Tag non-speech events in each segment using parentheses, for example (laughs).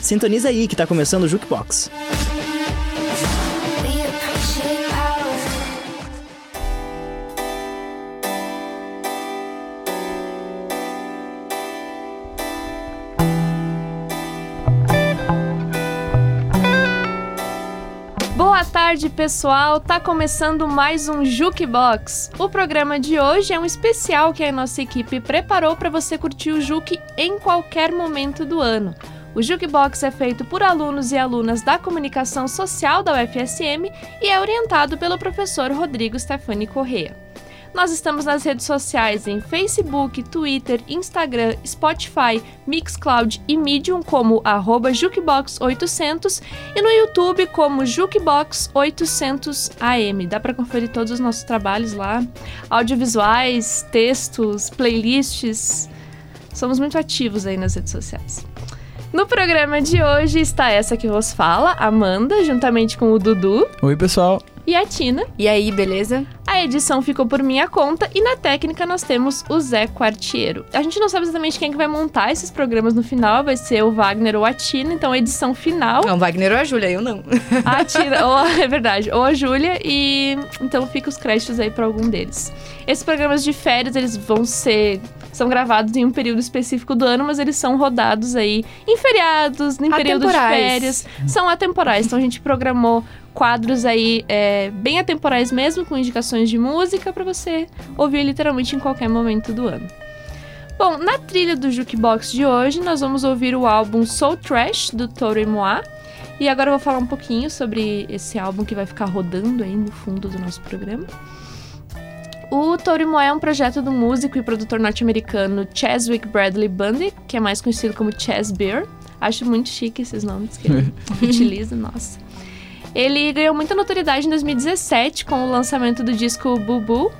Sintoniza aí que tá começando o Jukebox. Pessoal! Tá começando mais um Jukebox. O programa de hoje é um especial que a nossa equipe preparou para você curtir o Juke em qualquer momento do ano. O Jukebox é feito por alunos e alunas da comunicação social da UFSM e é orientado pelo professor Rodrigo Stefani Correa. Nós estamos nas redes sociais em Facebook, Twitter, Instagram, Spotify, Mixcloud e Medium como Jukebox800 e no YouTube como Jukebox800AM. Dá para conferir todos os nossos trabalhos lá, audiovisuais, textos, playlists. Somos muito ativos aí nas redes sociais. No programa de hoje está essa que vos fala, Amanda, juntamente com o Dudu. Oi, pessoal e a Tina. E aí, beleza? A edição ficou por minha conta e na técnica nós temos o Zé Quartiero. A gente não sabe exatamente quem é que vai montar esses programas no final, vai ser o Wagner ou a Tina, então a edição final. Não, Wagner ou a Júlia, eu não. A (laughs) Tina, ou, é verdade, ou a Júlia e então fica os créditos aí para algum deles. Esses programas de férias, eles vão ser são gravados em um período específico do ano, mas eles são rodados aí em feriados, em períodos de férias. São atemporais. Então a gente programou quadros aí é, bem atemporais mesmo, com indicações de música para você ouvir literalmente em qualquer momento do ano. Bom, na trilha do Jukebox de hoje, nós vamos ouvir o álbum Soul Trash, do Toro e Moa. E agora eu vou falar um pouquinho sobre esse álbum que vai ficar rodando aí no fundo do nosso programa. O Toro Moa é um projeto do músico e produtor norte-americano Cheswick Bradley Bundy, que é mais conhecido como Chess Bear. Acho muito chique esses nomes que ele (laughs) utiliza, nossa. Ele ganhou muita notoriedade em 2017 com o lançamento do disco Bubu,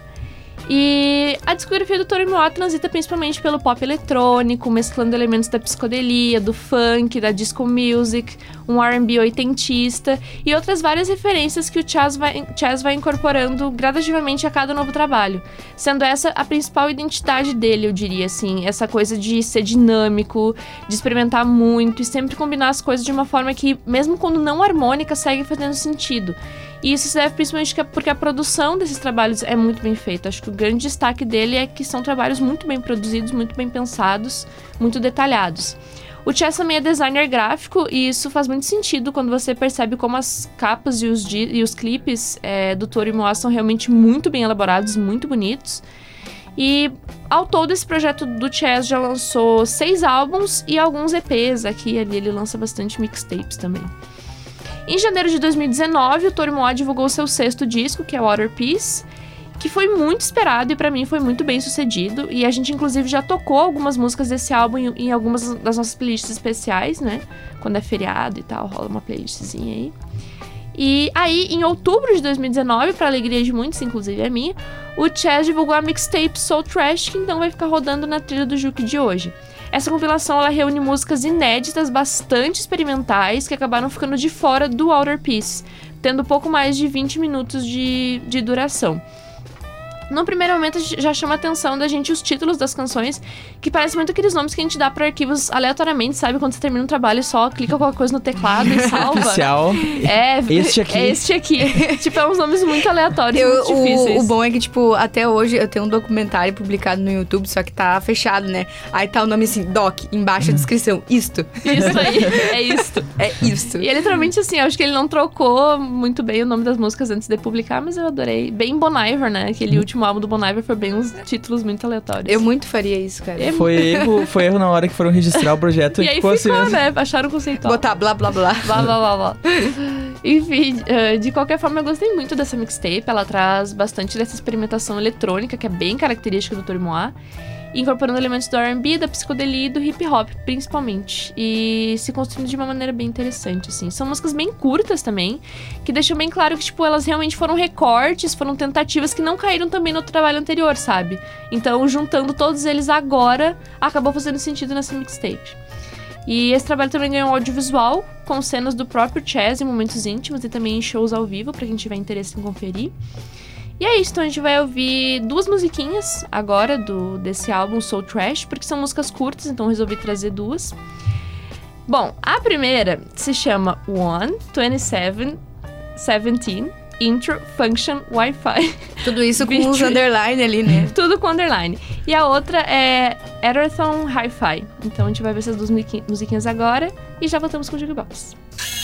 e a discografia do Toro Moa transita principalmente pelo pop eletrônico, mesclando elementos da psicodelia, do funk, da disco music, um R&B oitentista e outras várias referências que o Chaz vai, Chaz vai incorporando gradativamente a cada novo trabalho, sendo essa a principal identidade dele, eu diria assim, essa coisa de ser dinâmico, de experimentar muito e sempre combinar as coisas de uma forma que, mesmo quando não harmônica, segue fazendo sentido. E isso se deve principalmente porque a produção desses trabalhos é muito bem feita. Acho que o grande destaque dele é que são trabalhos muito bem produzidos, muito bem pensados, muito detalhados. O Chess também é designer gráfico e isso faz muito sentido quando você percebe como as capas e os, e os clipes é, do Toro Moa são realmente muito bem elaborados, muito bonitos. E ao todo esse projeto do Chess já lançou seis álbuns e alguns EPs aqui e ali ele lança bastante mixtapes também. Em janeiro de 2019, o Toro Moa divulgou seu sexto disco, que é Water Peace, que foi muito esperado e para mim foi muito bem sucedido. E a gente, inclusive, já tocou algumas músicas desse álbum em, em, algumas das nossas playlists especiais, né? Quando é feriado e tal, rola uma playlistzinha aí. E aí, em outubro de 2019, para alegria de muitos, inclusive a minha, o Chess divulgou a mixtape Soul Trash, que então vai ficar rodando na trilha do Juke de hoje. Essa compilação ela reúne músicas inéditas, bastante experimentais, que acabaram ficando de fora do Outer Peace, tendo pouco mais de 20 minutos de, de duração. No primeiro momento, já chama a atenção da gente os títulos das canções, que parecem muito aqueles nomes que a gente dá para arquivos aleatoriamente, sabe? Quando você termina um trabalho, só clica qualquer coisa no teclado e (laughs) salva. Oficial. É, este aqui. É este aqui. (laughs) tipo, é uns nomes muito aleatórios, eu, muito difíceis. O, o, bom é que, tipo, até hoje eu tenho um documentário publicado no YouTube, só que tá fechado, né? Aí tá o nome assim, Doc, embaixo a descrição, isto. Isso aí, (laughs) é isto. É isto. E é literalmente assim, eu acho que ele não trocou muito bem o nome das músicas antes de publicar, mas eu adorei. Bem Bon Iver, né? Aquele último último álbum do Bon Iver foi bem uns títulos muito aleatórios. Eu muito faria isso, cara. É foi, erro, foi erro na hora que foram registrar o projeto. (laughs) e, aí ficou, assim, né? Acharam conceitual. Botar blá blá blá. Blá blá blá blá. Enfim, uh, de qualquer forma, eu gostei muito dessa mixtape. Ela traz bastante dessa experimentação eletrônica, que é bem característica do Torimoa incorporando elementos do R&B, da psicodelia e do hip hop, principalmente. E se construindo de uma maneira bem interessante, assim. São músicas bem curtas também, que deixam bem claro que, tipo, elas realmente foram recortes, foram tentativas que não caíram também no trabalho anterior, sabe? Então, juntando todos eles agora, acabou fazendo sentido nessa mixtape. E esse trabalho também ganhou um audiovisual, com cenas do próprio Chess em momentos íntimos e também em shows ao vivo, para quem tiver interesse em conferir. E é isso, então a gente vai ouvir duas musiquinhas agora do desse álbum Soul Trash, porque são músicas curtas, então resolvi trazer duas. Bom, a primeira se chama One, 27, 17, Intro, Function, Wi-Fi. Tudo isso com (laughs) os underline ali, né? (laughs) Tudo com underline. E a outra é Erathon Hi-Fi. Então a gente vai ver essas duas musiqui- musiquinhas agora e já voltamos com o Jukebox. I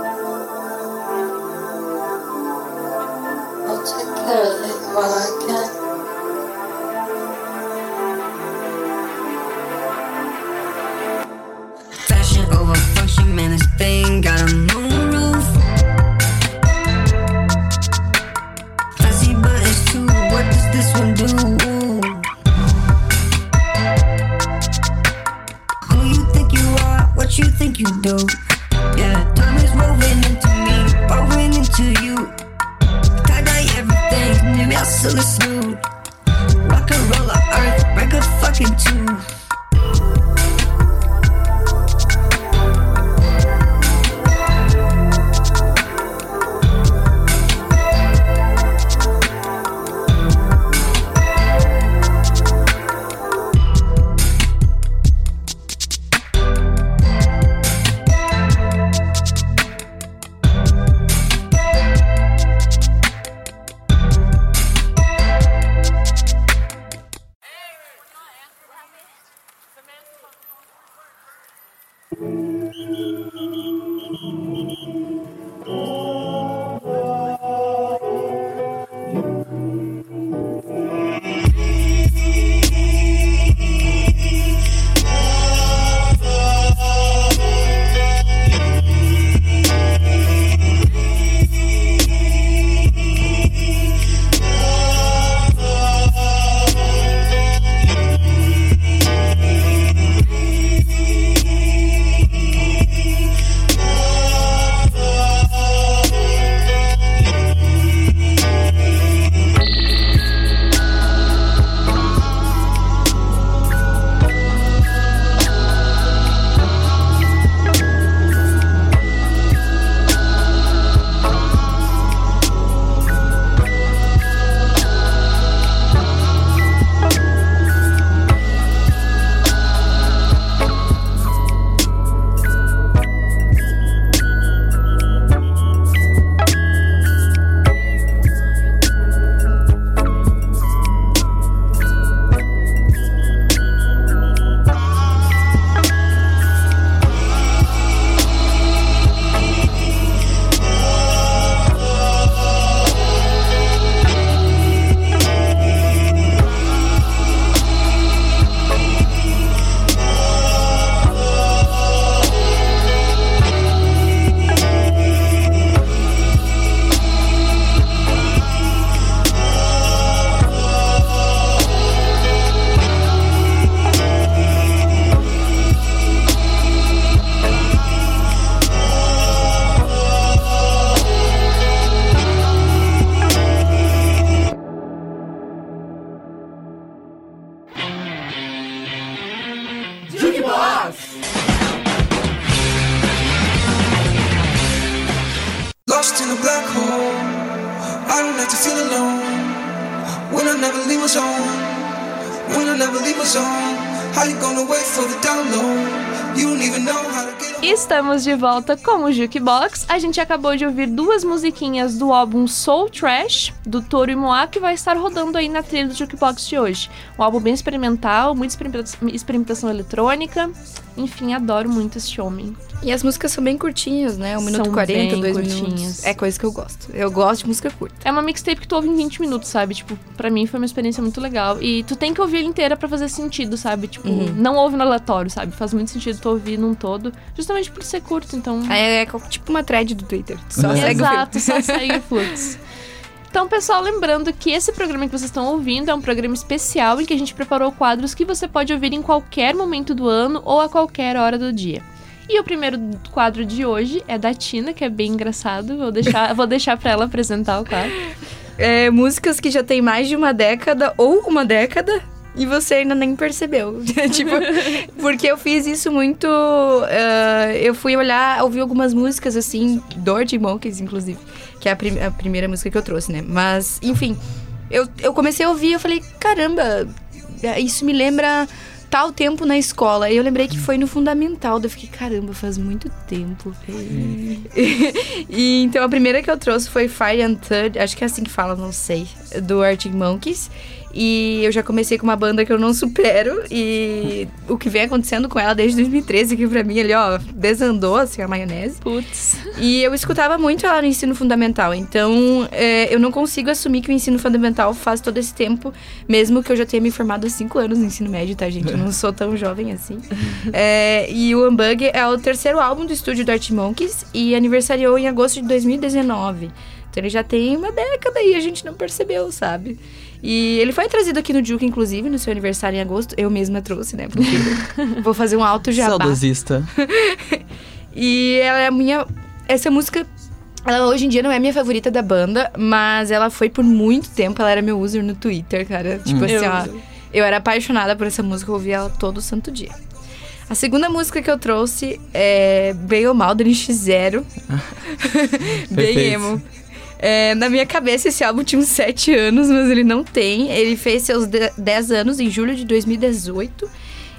Thoroughly, Waller. Volta com o Jukebox. A gente acabou de ouvir duas musiquinhas do álbum Soul Trash, do Toro e Moá, que vai estar rodando aí na trilha do Jukebox de hoje. Um álbum bem experimental, muita experimenta- experimentação eletrônica. Enfim, adoro muito esse homem. E as músicas são bem curtinhas, né? Um minuto São 40, bem dois curtinhas. minutos. É coisa que eu gosto. Eu gosto de música curta. É uma mixtape que tu ouve em 20 minutos, sabe? Tipo, pra mim foi uma experiência muito legal. E tu tem que ouvir ela inteira pra fazer sentido, sabe? Tipo, não ouve no aleatório, sabe? Faz muito sentido tu ouvir num todo. Justamente por ser curto, então. É, é tipo uma thread do Twitter. Só segue o filme. Exato, só segue o (laughs) fluxo. Então, pessoal, lembrando que esse programa que vocês estão ouvindo é um programa especial em que a gente preparou quadros que você pode ouvir em qualquer momento do ano ou a qualquer hora do dia. E o primeiro quadro de hoje é da Tina, que é bem engraçado. Vou deixar, vou deixar para ela apresentar o quadro. É, músicas que já tem mais de uma década ou uma década e você ainda nem percebeu. (laughs) tipo, porque eu fiz isso muito. ah, eu fui olhar, ouvir algumas músicas assim, do Arctic Monkeys, inclusive, que é a, prim- a primeira música que eu trouxe, né? Mas, enfim, eu, eu comecei a ouvir, eu falei, caramba, isso me lembra tal tempo na escola. E eu lembrei que foi no fundamental. Daí eu fiquei, caramba, faz muito tempo. e então a primeira que eu trouxe foi Fire and Third, acho que é assim que fala, não sei, do Arctic Monkeys. E eu já comecei com uma banda que eu não supero e o que vem acontecendo com ela desde 2013, que pra mim ali, ó, desandou assim a maionese. Putz. E eu escutava muito ela no ensino fundamental, então é, eu não consigo assumir que o ensino fundamental faz todo esse tempo, mesmo que eu já tenha me formado há cinco anos no ensino médio, tá, gente? Eu não sou tão jovem assim. É, e o Unbug é o terceiro álbum do estúdio do Art Monkeys e aniversariou em agosto de 2019. Então ele já tem uma década e a gente não percebeu, sabe? E ele foi trazido aqui no Juke, inclusive, no seu aniversário em agosto. Eu mesma trouxe, né? Porque (laughs) vou fazer um alto jabá. Saudosista. (laughs) E ela é a minha. Essa música. Ela hoje em dia não é a minha favorita da banda, mas ela foi por muito tempo. Ela era meu user no Twitter, cara. Tipo assim, ó. Eu era apaixonada por essa música, eu ouvia ela todo santo dia. A segunda música que eu trouxe é Bem ou Mal, do NX0. (laughs) Bem Perfeito. emo. É, na minha cabeça, esse álbum tinha uns 7 anos, mas ele não tem. Ele fez seus de- 10 anos em julho de 2018.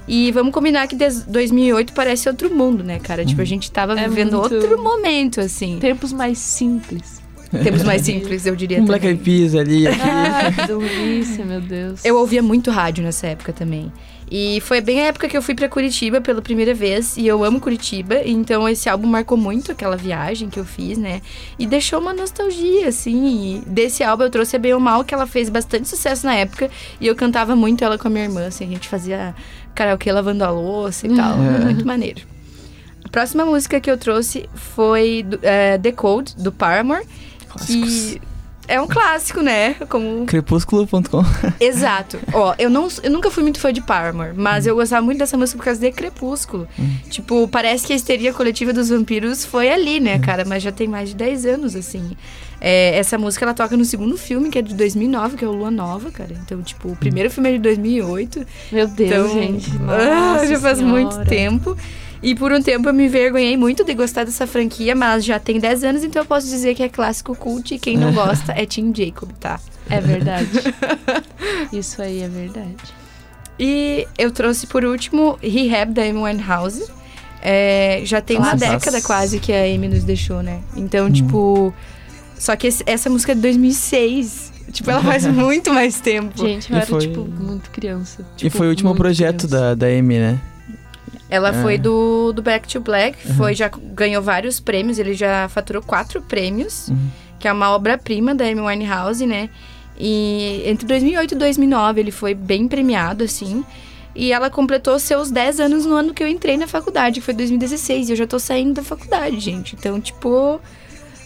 E vamos combinar que des- 2008 parece outro mundo, né, cara? Tipo, a gente tava É vivendo muito- outro momento, assim. Tempos mais simples. Tempos mais simples, eu diria Um Black. Eyed Peas ali. aqui. Ah, que delícia, meu Deus. Eu ouvia muito rádio nessa época também. E foi bem a época que eu fui pra Curitiba pela primeira vez. E eu amo Curitiba. Então esse álbum marcou muito aquela viagem que eu fiz, né? E deixou uma nostalgia, assim. Desse álbum eu trouxe a Bem ou Mal, que ela fez bastante sucesso na época. E eu cantava muito ela com a minha irmã, assim. A gente fazia karaokê lavando a louça e tal. É. Muito maneiro. A próxima música que eu trouxe foi do- é, The Code, do Paramore. Clássicos. Que é um clássico, né? Como Crepúsculo.com. (laughs) Exato. Ó, eu, não, eu nunca fui muito fã de Paramore, mas eu gostava muito dessa música por causa de Crepúsculo. Tipo, parece que a histeria coletiva dos vampiros foi ali, né, cara? Mas já tem mais de 10 anos, assim. É, essa música, ela toca no segundo filme, que é de 2009, que é o Lua Nova, cara. Então, tipo, o primeiro filme é de 2008. Meu Deus, Então, gente. (laughs) ah, Nossa já faz Senhora. muito tempo. E por um tempo eu me envergonhei muito de gostar dessa franquia, mas já tem 10 anos, então eu posso dizer que é clássico cult e quem não gosta é Tim Jacob, tá? É verdade. Isso aí é verdade. E eu trouxe por último Rehab da Amy Winehouse. É, já tem uma Nossa. década quase que a Amy nos deixou, né? Então, Hum. tipo. Só que esse- essa música é de 2006. Tipo, ela faz (laughs) muito mais tempo. Gente, eu E era, foi- tipo, muito criança. E Tipo, foi o último muito projeto criança. da, da Amy, né? Ela Ah. foi do, do Back to Black, foi, já ganhou vários prêmios, ele já faturou quatro prêmios, Uhum. que é uma obra-prima da Amy Winehouse, né? E entre 2008 e 2009 ele foi bem premiado, assim. E ela completou seus 10 anos no ano que eu entrei na faculdade, que foi 2016. E eu já tô saindo da faculdade, gente. Então, tipo,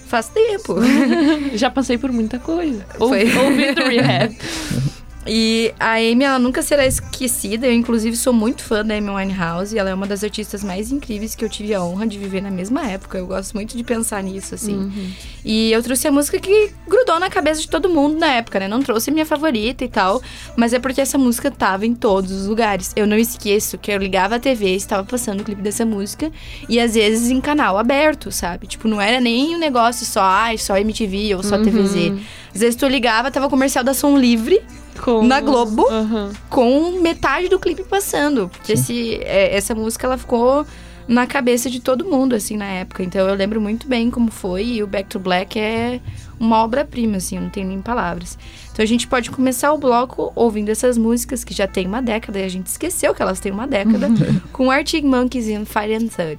faz tempo. (laughs) Já passei por muita coisa. Foi. Ouvi- Ouvindo Rehab. (laughs) E a Amy, ela nunca será esquecida. Eu, inclusive, sou muito fã da Amy Winehouse. Ela é uma das artistas mais incríveis que eu tive a honra de viver na mesma época. Eu gosto muito de pensar nisso, assim. Uhum. E eu trouxe a música que grudou na cabeça de todo mundo na época, né? Não trouxe minha favorita e tal, mas é porque essa música tava em todos os lugares. Eu não esqueço que eu ligava a TV, estava passando o clipe dessa música, e às vezes em canal aberto, sabe? Tipo, não era nem um negócio só, ai, só MTV ou só TVZ. Às vezes tu ligava, tava comercial da Som Livre Com- na Globo Aham. com metade do clipe passando. Porque esse, é, essa música ela ficou na cabeça de todo mundo, assim, na época. Então eu lembro muito bem como foi. E o Back to Black é uma obra-prima, assim, não tem nem palavras. Então a gente pode começar o bloco ouvindo essas músicas que já tem uma década e a gente esqueceu que elas têm uma década, com Arctic Monkeys e Fire and Third.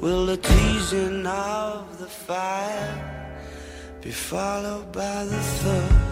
Will the teasing of the fire Be followed by the thud?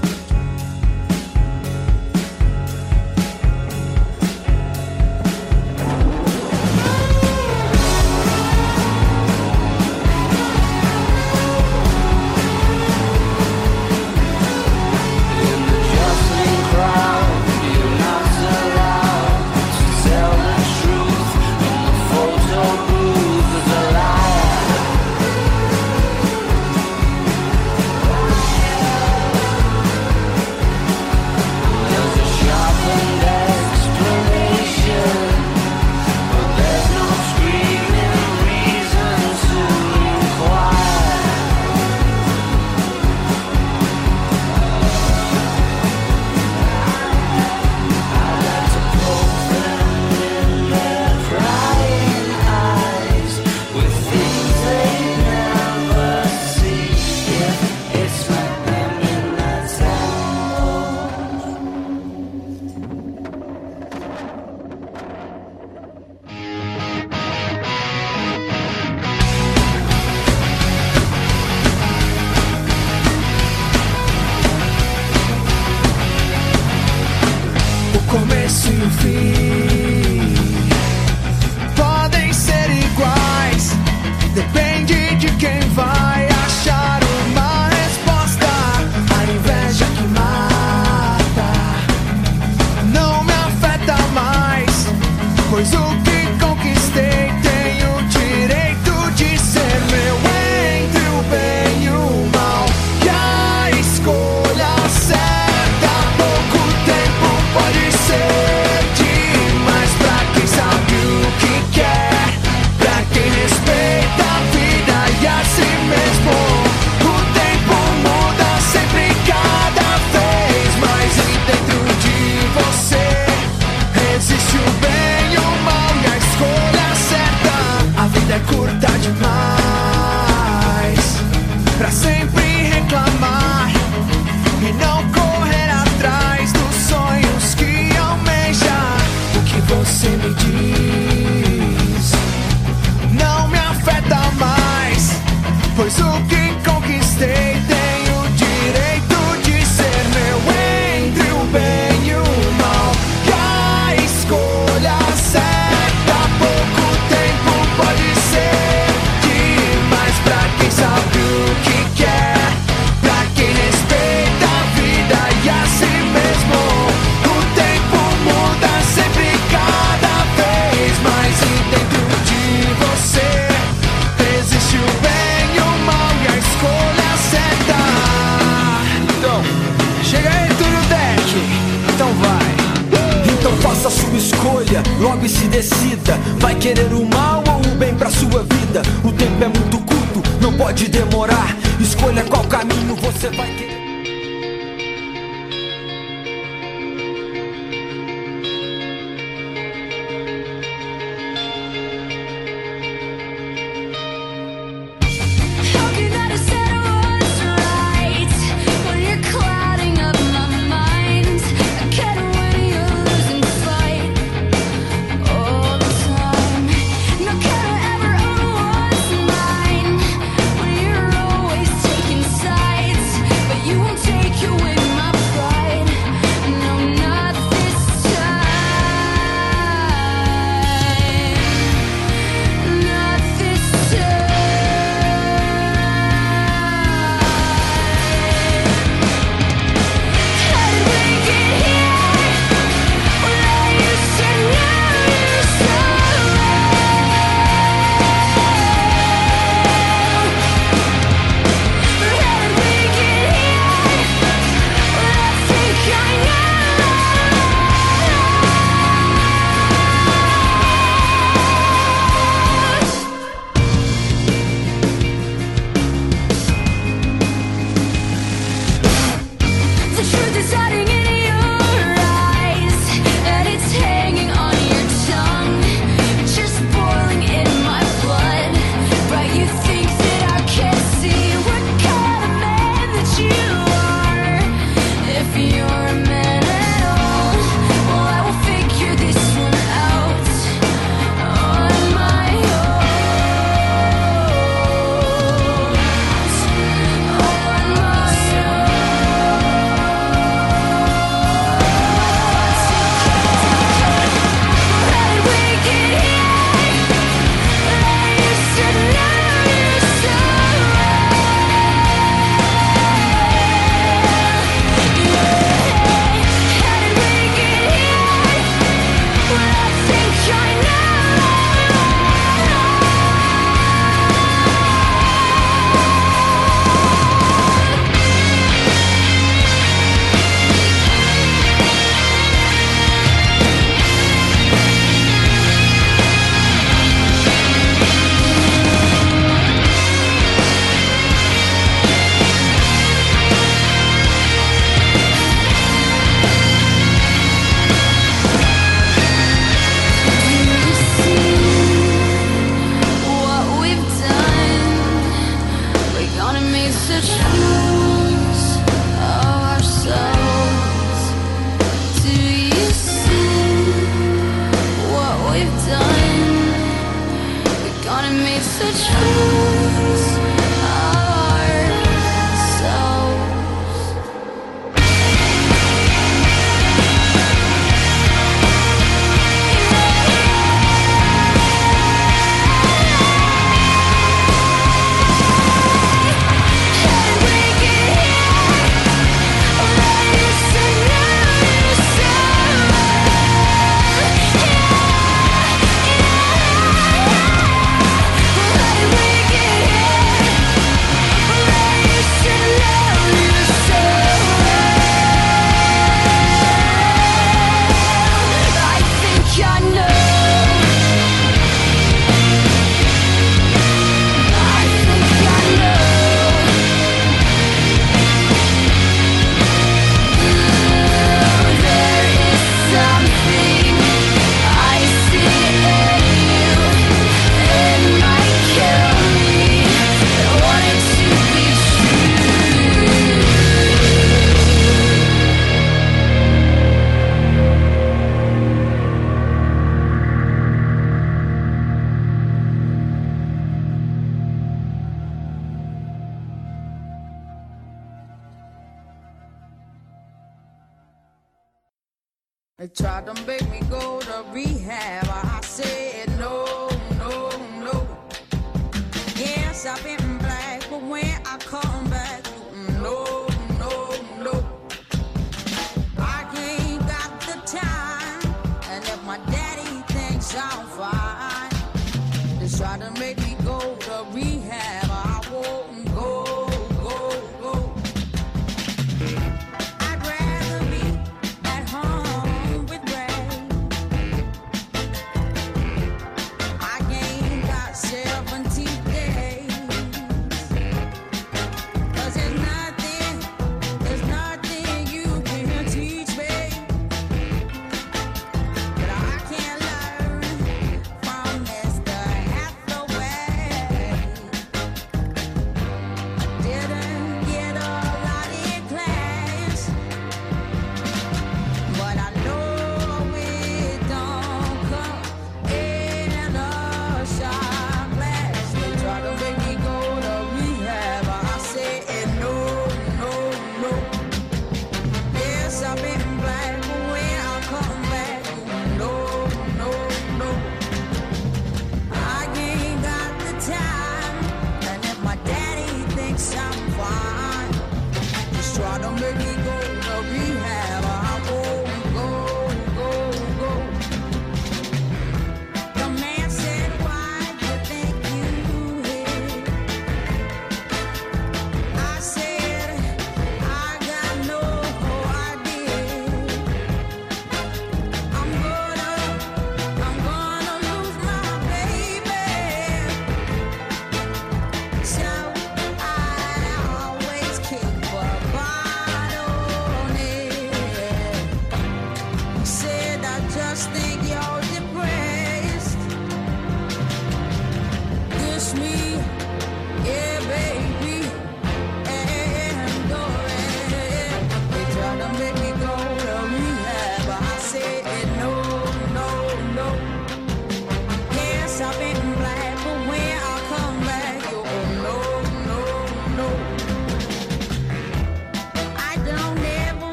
Such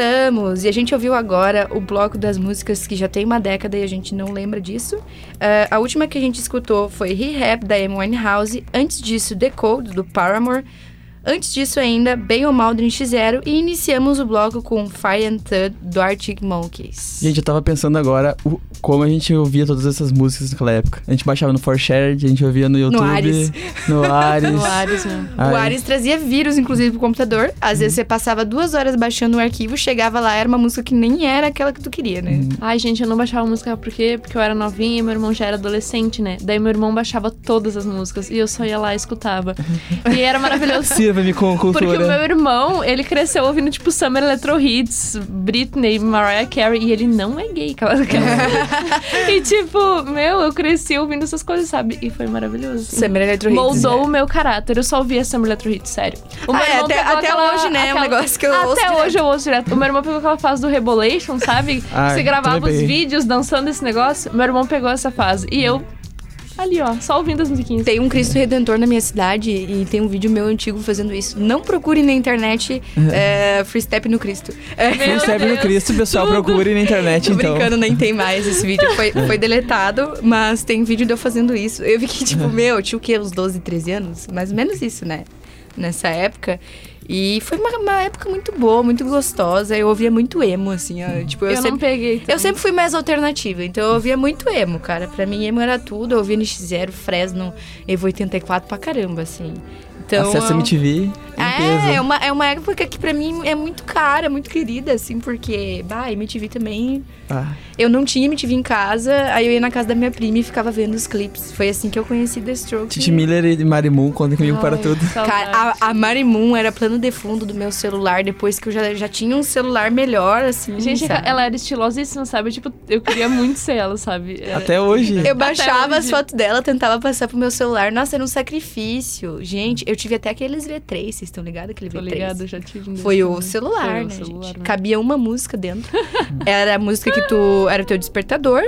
Voltamos! E a gente ouviu agora o bloco das músicas que já tem uma década e a gente não lembra disso. Ah, a última que a gente escutou foi Rehab, da Amy Winehouse. Antes disso, The Code, do Paramore. Antes disso ainda, Bem ou Mal do NX0. E iniciamos o bloco com Fire and Thud, do Arctic Monkeys. Gente, eu tava pensando agora o- como a gente ouvia todas essas músicas naquela época. A gente baixava no ForShared, a gente ouvia no YouTube. Ares. No (laughs) Ares. No Ares, né? O. Ares trazia vírus, inclusive, pro computador. Às vezes você passava duas horas baixando o arquivo, chegava lá, era uma música que nem era aquela que tu queria, né? Ai, gente, eu não baixava música por quê? Porque eu era novinha e meu irmão já era adolescente, né? Daí meu irmão baixava todas as músicas e eu só ia lá e escutava. e era maravilhoso. (laughs) Sirva-me com Porque cultura. o meu irmão, ele cresceu ouvindo, tipo, Summer Electro Hits, Britney, Mariah Carey, e ele não é gay, aquela. (laughs) aquela- (laughs) e, tipo, meu, eu cresci ouvindo essas coisas, sabe? E foi maravilhoso. assim. Summer Electro Hits. Moldou o meu caráter. Eu só ouvia Summer Electro Hits, sério. O meu Ah, é, irmão até- pegou até aquela- hoje, né? É um aquela- negócio que eu Até ouço direto. hoje eu ouço direto. O meu irmão pegou aquela fase do Rebolation, sabe? Ai, Você gravava os vídeos dançando esse negócio. Meu irmão pegou essa fase. E eu, ali, ó, só ouvindo as musiquinhas. Tem um Cristo Redentor na minha cidade e tem um vídeo meu antigo fazendo isso. Não procure na internet (laughs) é, Free Step no Cristo. É, Meu Recebe no Deus, Cristo, pessoal, tudo. procure na internet, Tô então. brincando, nem tem mais esse vídeo. Foi, (laughs) foi deletado, mas tem vídeo de eu fazendo isso. Eu vi que, tipo, meu, eu tinha o quê? Uns 12, 13 anos? Mais ou menos isso, né? Nessa época. E foi uma, uma época muito boa, muito gostosa. Eu ouvia muito emo, assim, ó. Tipo, eu, Eu, não sempre. peguei. então. Eu sempre fui mais alternativa, então eu ouvia muito emo, cara. Pra mim, emo era tudo. Eu ouvia NX0, Fresno, Evo 84 pra caramba, assim. Então, Acesso eu- MTV, limpeza. é, é uma, é uma época que pra mim é muito cara, muito querida, assim, porque, bah, MTV também. Ah, Eu não tinha MTV em casa, aí eu ia na casa da minha prima e ficava vendo os clipes. Foi assim que eu conheci The Strokes. Titi Miller e Marimun, contem comigo para Ai, tudo. saudade. Cara, a, a Marimun era plano de fundo do meu celular, depois que eu já, já tinha um celular melhor, assim. Gente, sabe? ela era estilosíssima, sabe? Tipo, eu queria muito ser ela, sabe? Era- (laughs) Até hoje. Eu baixava as hoje. fotos dela, tentava passar pro meu celular. Nossa, era um sacrifício. Gente, eu tive até aqueles V3, vocês estão ligados? Aquele Tô V3. ligado, já tive Foi o celular, Foi o né, celular, gente? né? Cabia uma música dentro. (laughs) era a música que tu... Era o teu despertador.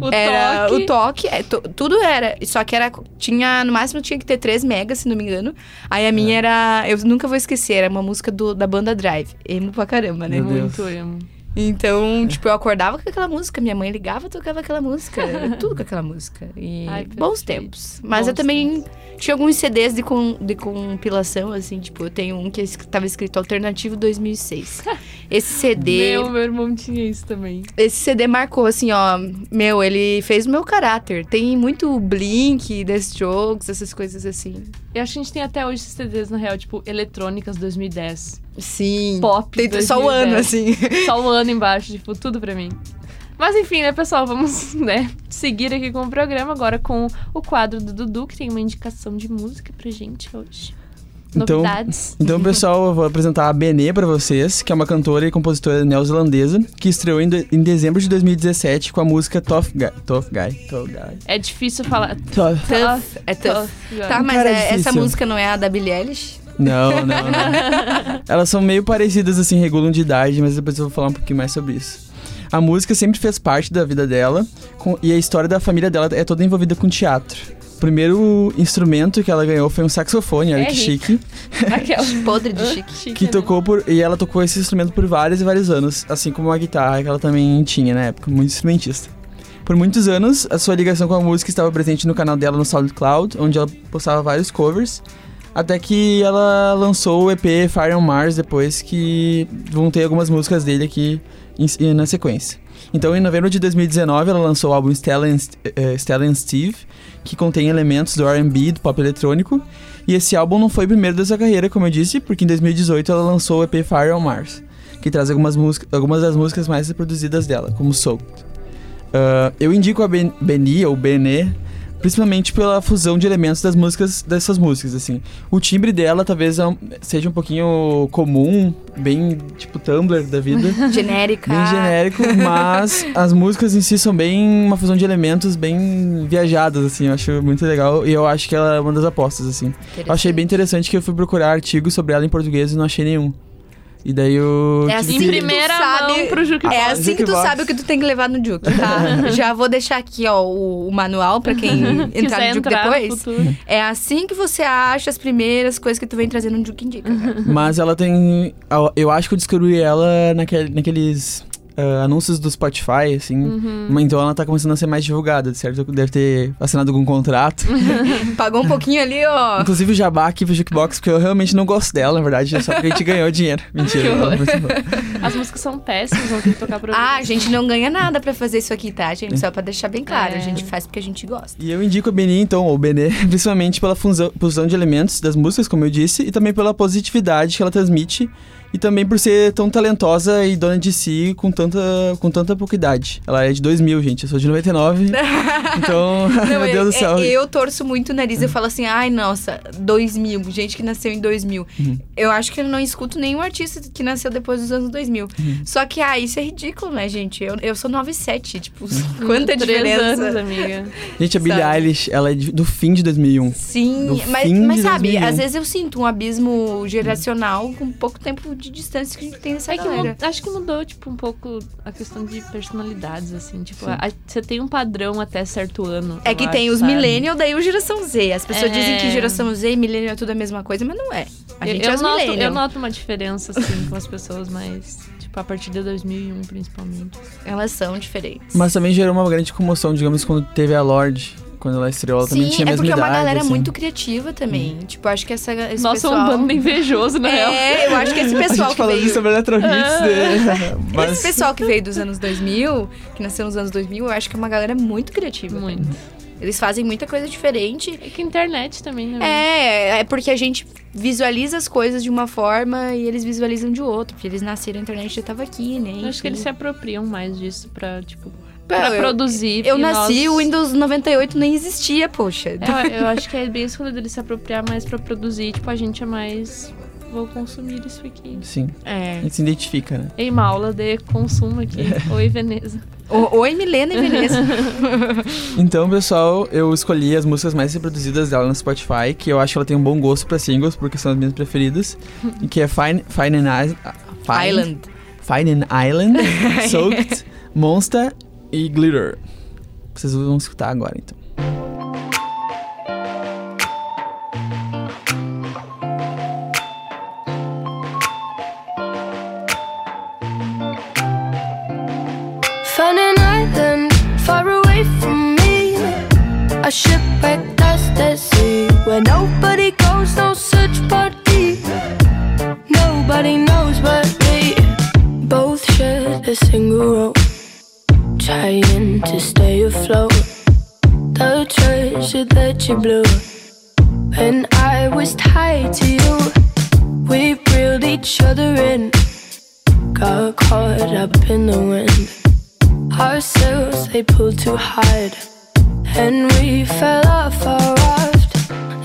O era toque. o toque. é, tu- tudo era. Só que era... Tinha... No máximo tinha que ter 3 megas, se não me engano. Aí a minha É. era... Eu nunca vou esquecer. Era uma música do, da banda Drive. Emo pra caramba, né? Meu Deus. Muito emo. Então, tipo, eu acordava com aquela música. Minha mãe ligava, tocava aquela música. (laughs) Tudo com aquela música. E Ai, bons tempos. Mas Bons eu também tinha alguns CDs de, com, de compilação, assim. Tipo, eu tenho um que es- tava escrito Alternativo 2006. (laughs) Esse CD... Meu, meu irmão tinha isso também. Esse CD marcou, assim, ó. Meu, ele fez o meu caráter. Tem muito Blink, The Strokes, essas coisas assim. Eu acho que a gente tem até hoje esses CDs, na real, tipo, Eletrônicas 2010. Sim. Pop Tem só o ano, 2010. assim. Só o ano embaixo, tipo, tudo pra mim. Mas enfim, né, pessoal, vamos, (laughs) né, seguir aqui com o programa agora com o quadro do Dudu, que tem uma indicação de música pra gente hoje. Então- Novidades. Então, pessoal, eu vou apresentar a Benê pra vocês, que é uma cantora e compositora neozelandesa, que estreou em, de- em dezembro de 2017 com a música Tough Guy. Tough Guy. Tough Guy. É difícil falar. Tough. Tough. É tough. Tá, mas Cara, é é- essa música não é a da Billie Eilish? Não, (laughs) não, não. Elas são meio parecidas, assim, regulam de idade, mas depois eu vou falar um pouquinho mais sobre isso. A música sempre fez parte da vida dela, com- e a história da família dela é toda envolvida com teatro. O primeiro instrumento que ela ganhou foi um saxofone, olha É que rica. chique. (laughs) Aquela. Podre de chique. Chique, Que né? tocou por. E ela tocou esse instrumento por vários e vários anos, assim como a guitarra que ela também tinha na época, muito instrumentista. Por muitos anos, a sua ligação com a música estava presente no canal dela no SoundCloud, onde ela postava vários covers, até que ela lançou o EP Fire on Mars depois que vão ter algumas músicas dele aqui em- na sequência. Então, em novembro de 2019, ela lançou o álbum Stella and, eh, Stella and Steve, que contém elementos do R&B, do pop eletrônico. E esse álbum não foi o primeiro da sua carreira, como eu disse, porque em 2018 ela lançou o EP Fire on Mars, que traz algumas, música- algumas das músicas mais reproduzidas dela, como Soul. Ah, eu indico a ben Beni, ou Benê, Principalmente pela fusão de elementos das músicas, dessas músicas, assim. O timbre dela talvez é seja um pouquinho comum, bem tipo Tumblr da vida. (laughs) Genérica. Bem genérico, mas as músicas em si são bem uma fusão de elementos bem viajadas, assim, eu acho muito legal e eu acho que ela é uma das apostas, assim. Eu achei bem interessante que eu fui procurar artigos sobre ela em português e não achei nenhum. E daí eu. É assim Em que- primeira tu sabe, mão pro Jukebox. É assim que tu sabe o que tu tem que levar no Juke, tá? (laughs) Já vou deixar aqui, ó, o, o manual pra quem (laughs) entrar no Juke entrar no depois. futuro. É assim que você acha as primeiras coisas que tu vem trazendo no Juke Indica. cara. Mas ela tem. Eu acho que eu descobri ela naquele, naqueles ah, anúncios do Spotify, assim. Uhum. Então ela tá começando a ser mais divulgada, certo? Deve ter assinado algum contrato. (laughs) Pagou um pouquinho ali, ó. Inclusive o jabá aqui pro Jukebox, porque eu realmente não gosto dela, na verdade. É só porque a gente ganhou dinheiro. (laughs) Mentira. Bom. As músicas são péssimas, vão ter que tocar pra Ah, a gente não ganha nada pra fazer isso aqui, tá, gente? Só pra deixar bem claro. É. A gente faz porque a gente gosta. E eu indico a Beni, então, ou Benê, (laughs) principalmente pela fusão, fusão de elementos das músicas, como eu disse, e também pela positividade que ela transmite, e também por ser tão talentosa e dona de si com tanta, com tanta pouca idade. Ela é de 2000, gente, eu sou de 99, (laughs) então, Não, (laughs) meu é- Deus do é- céu. eu torço muito o nariz. Eu falo assim, ai, nossa, 2000. Gente que nasceu em 2000. Uhum. Eu acho que eu não escuto nenhum artista que nasceu depois dos anos 2000. Uhum. Só que, ah, isso é ridículo, né, gente? Eu, eu sou 97, tipo, (laughs) quanta Três diferença. anos, amiga. Gente, a Billie sabe? Eilish, ela é do fim de 2001. Sim, Do mas, fim mas de sabe, 2001. às vezes eu sinto um abismo geracional com pouco tempo de distância que a gente tem nessa É que galera. acho que mudou, tipo, um pouco a questão de personalidades, assim. Tipo, a- você tem um padrão até certo ano. É eu que acho, tem os sabe? millennial, daí o geração Z. As pessoas É. dizem que geração Z e millennial é tudo a mesma coisa, mas não é. A Eu, gente eu é os noto, millennial. eu noto uma diferença, assim, com as pessoas mais. Tipo, a partir de 2001, principalmente. Elas são diferentes. Mas também gerou uma grande comoção, digamos, quando teve a Lorde, quando ela estreou, ela também Sim, tinha a é mesma porque é uma idade, galera assim. muito criativa também. Tipo, acho que essa, esse Nossa, pessoal... um bando invejoso, na real. É, eu acho que esse A pessoal que falando veio... sobre Electro Hits, né? (laughs) mas... Esse pessoal que veio dos anos 2000, que nasceu nos anos 2000, eu acho que é uma galera muito criativa. Muito. também. Eles fazem muita coisa diferente. É que a internet também, né? É, é porque a gente visualiza as coisas de uma forma e eles visualizam de outra. Porque eles nasceram, a internet já tava aqui, né? Eu acho que eles se apropriam mais disso pra, tipo, pra eu- produzir. Eu nasci, nós... o Windows 98 nem existia, poxa. Eu, eu acho que é bem isso quando eles se apropriar mais pra produzir. Tipo, a gente é mais. Vou consumir isso aqui. Sim, É. a gente se identifica, né? Ei, uma aula de consumo aqui. (laughs) Oi, Veneza. O- Oi, Milena e Veneza. (laughs) Então, pessoal, eu escolhi as músicas mais reproduzidas dela no Spotify, que eu acho que ela tem um bom gosto pra singles, porque são as minhas preferidas, (laughs) e que é Fine, Fine and Is- Fine, Island. Fine and Island, Soaked, Monster e Glitter. Vocês vão escutar agora, então. You blew when I was tied to you. We reeled each other in, got caught up in the wind. Our sails they pulled too hard, and we fell off our raft.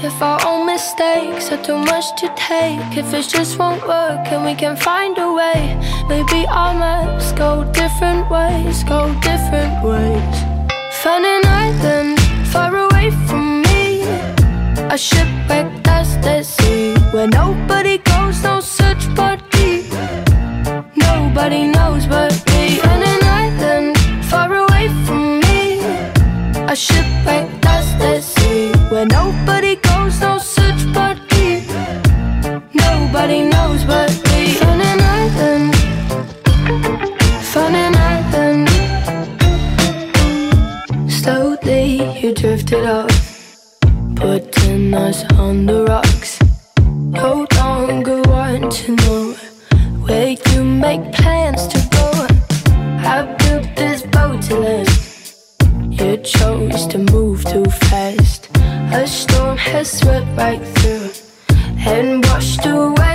If our own mistakes are too much to take, if it just won't work and we can find a way, maybe our maps go different ways, go different ways. Found an island far away from a shipwreck that's the sea where nobody goes, no search party. Nobody knows but me. Found an island far away from me. A shipwreck dust at sea where nobody goes, no search party. Nobody knows but me. Found an island. Found an island. Slowly you drifted off, us on the rocks. No longer want to know where you make plans to go. I built this boat to last. You chose to move too fast. A storm has swept right through and washed away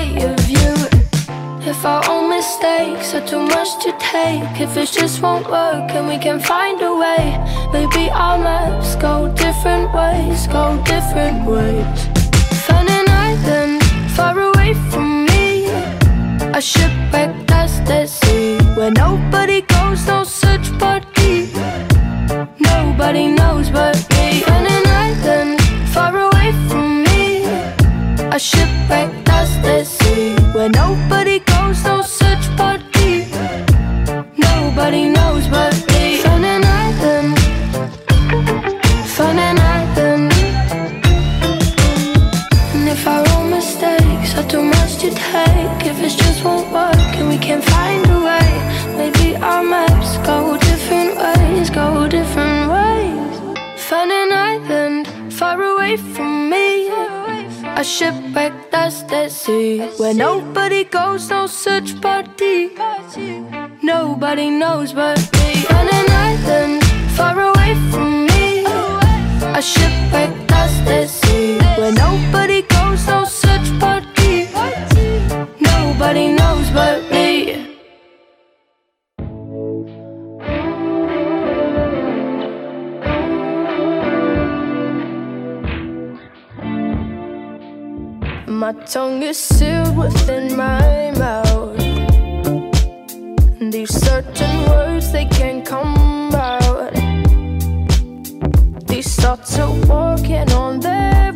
if our own mistakes are too much to take If it just won't work and we can find a way Maybe our maps go different ways Go different ways. Found an island far away from me. A shipwreck that's at sea Where nobody goes, no search but me Nobody knows but me. Found an island far away from me. A shipwreck that's at sea Where nobody no such party. Nobody ship shipwreck, that's the sea Where nobody goes, no search party. Nobody knows but me. On an island, far away from me. A ship shipwreck, that's the sea Where nobody goes, no search party. Nobody knows but me. My tongue is sealed within my mouth. These certain words they can't come out. These thoughts are walking on their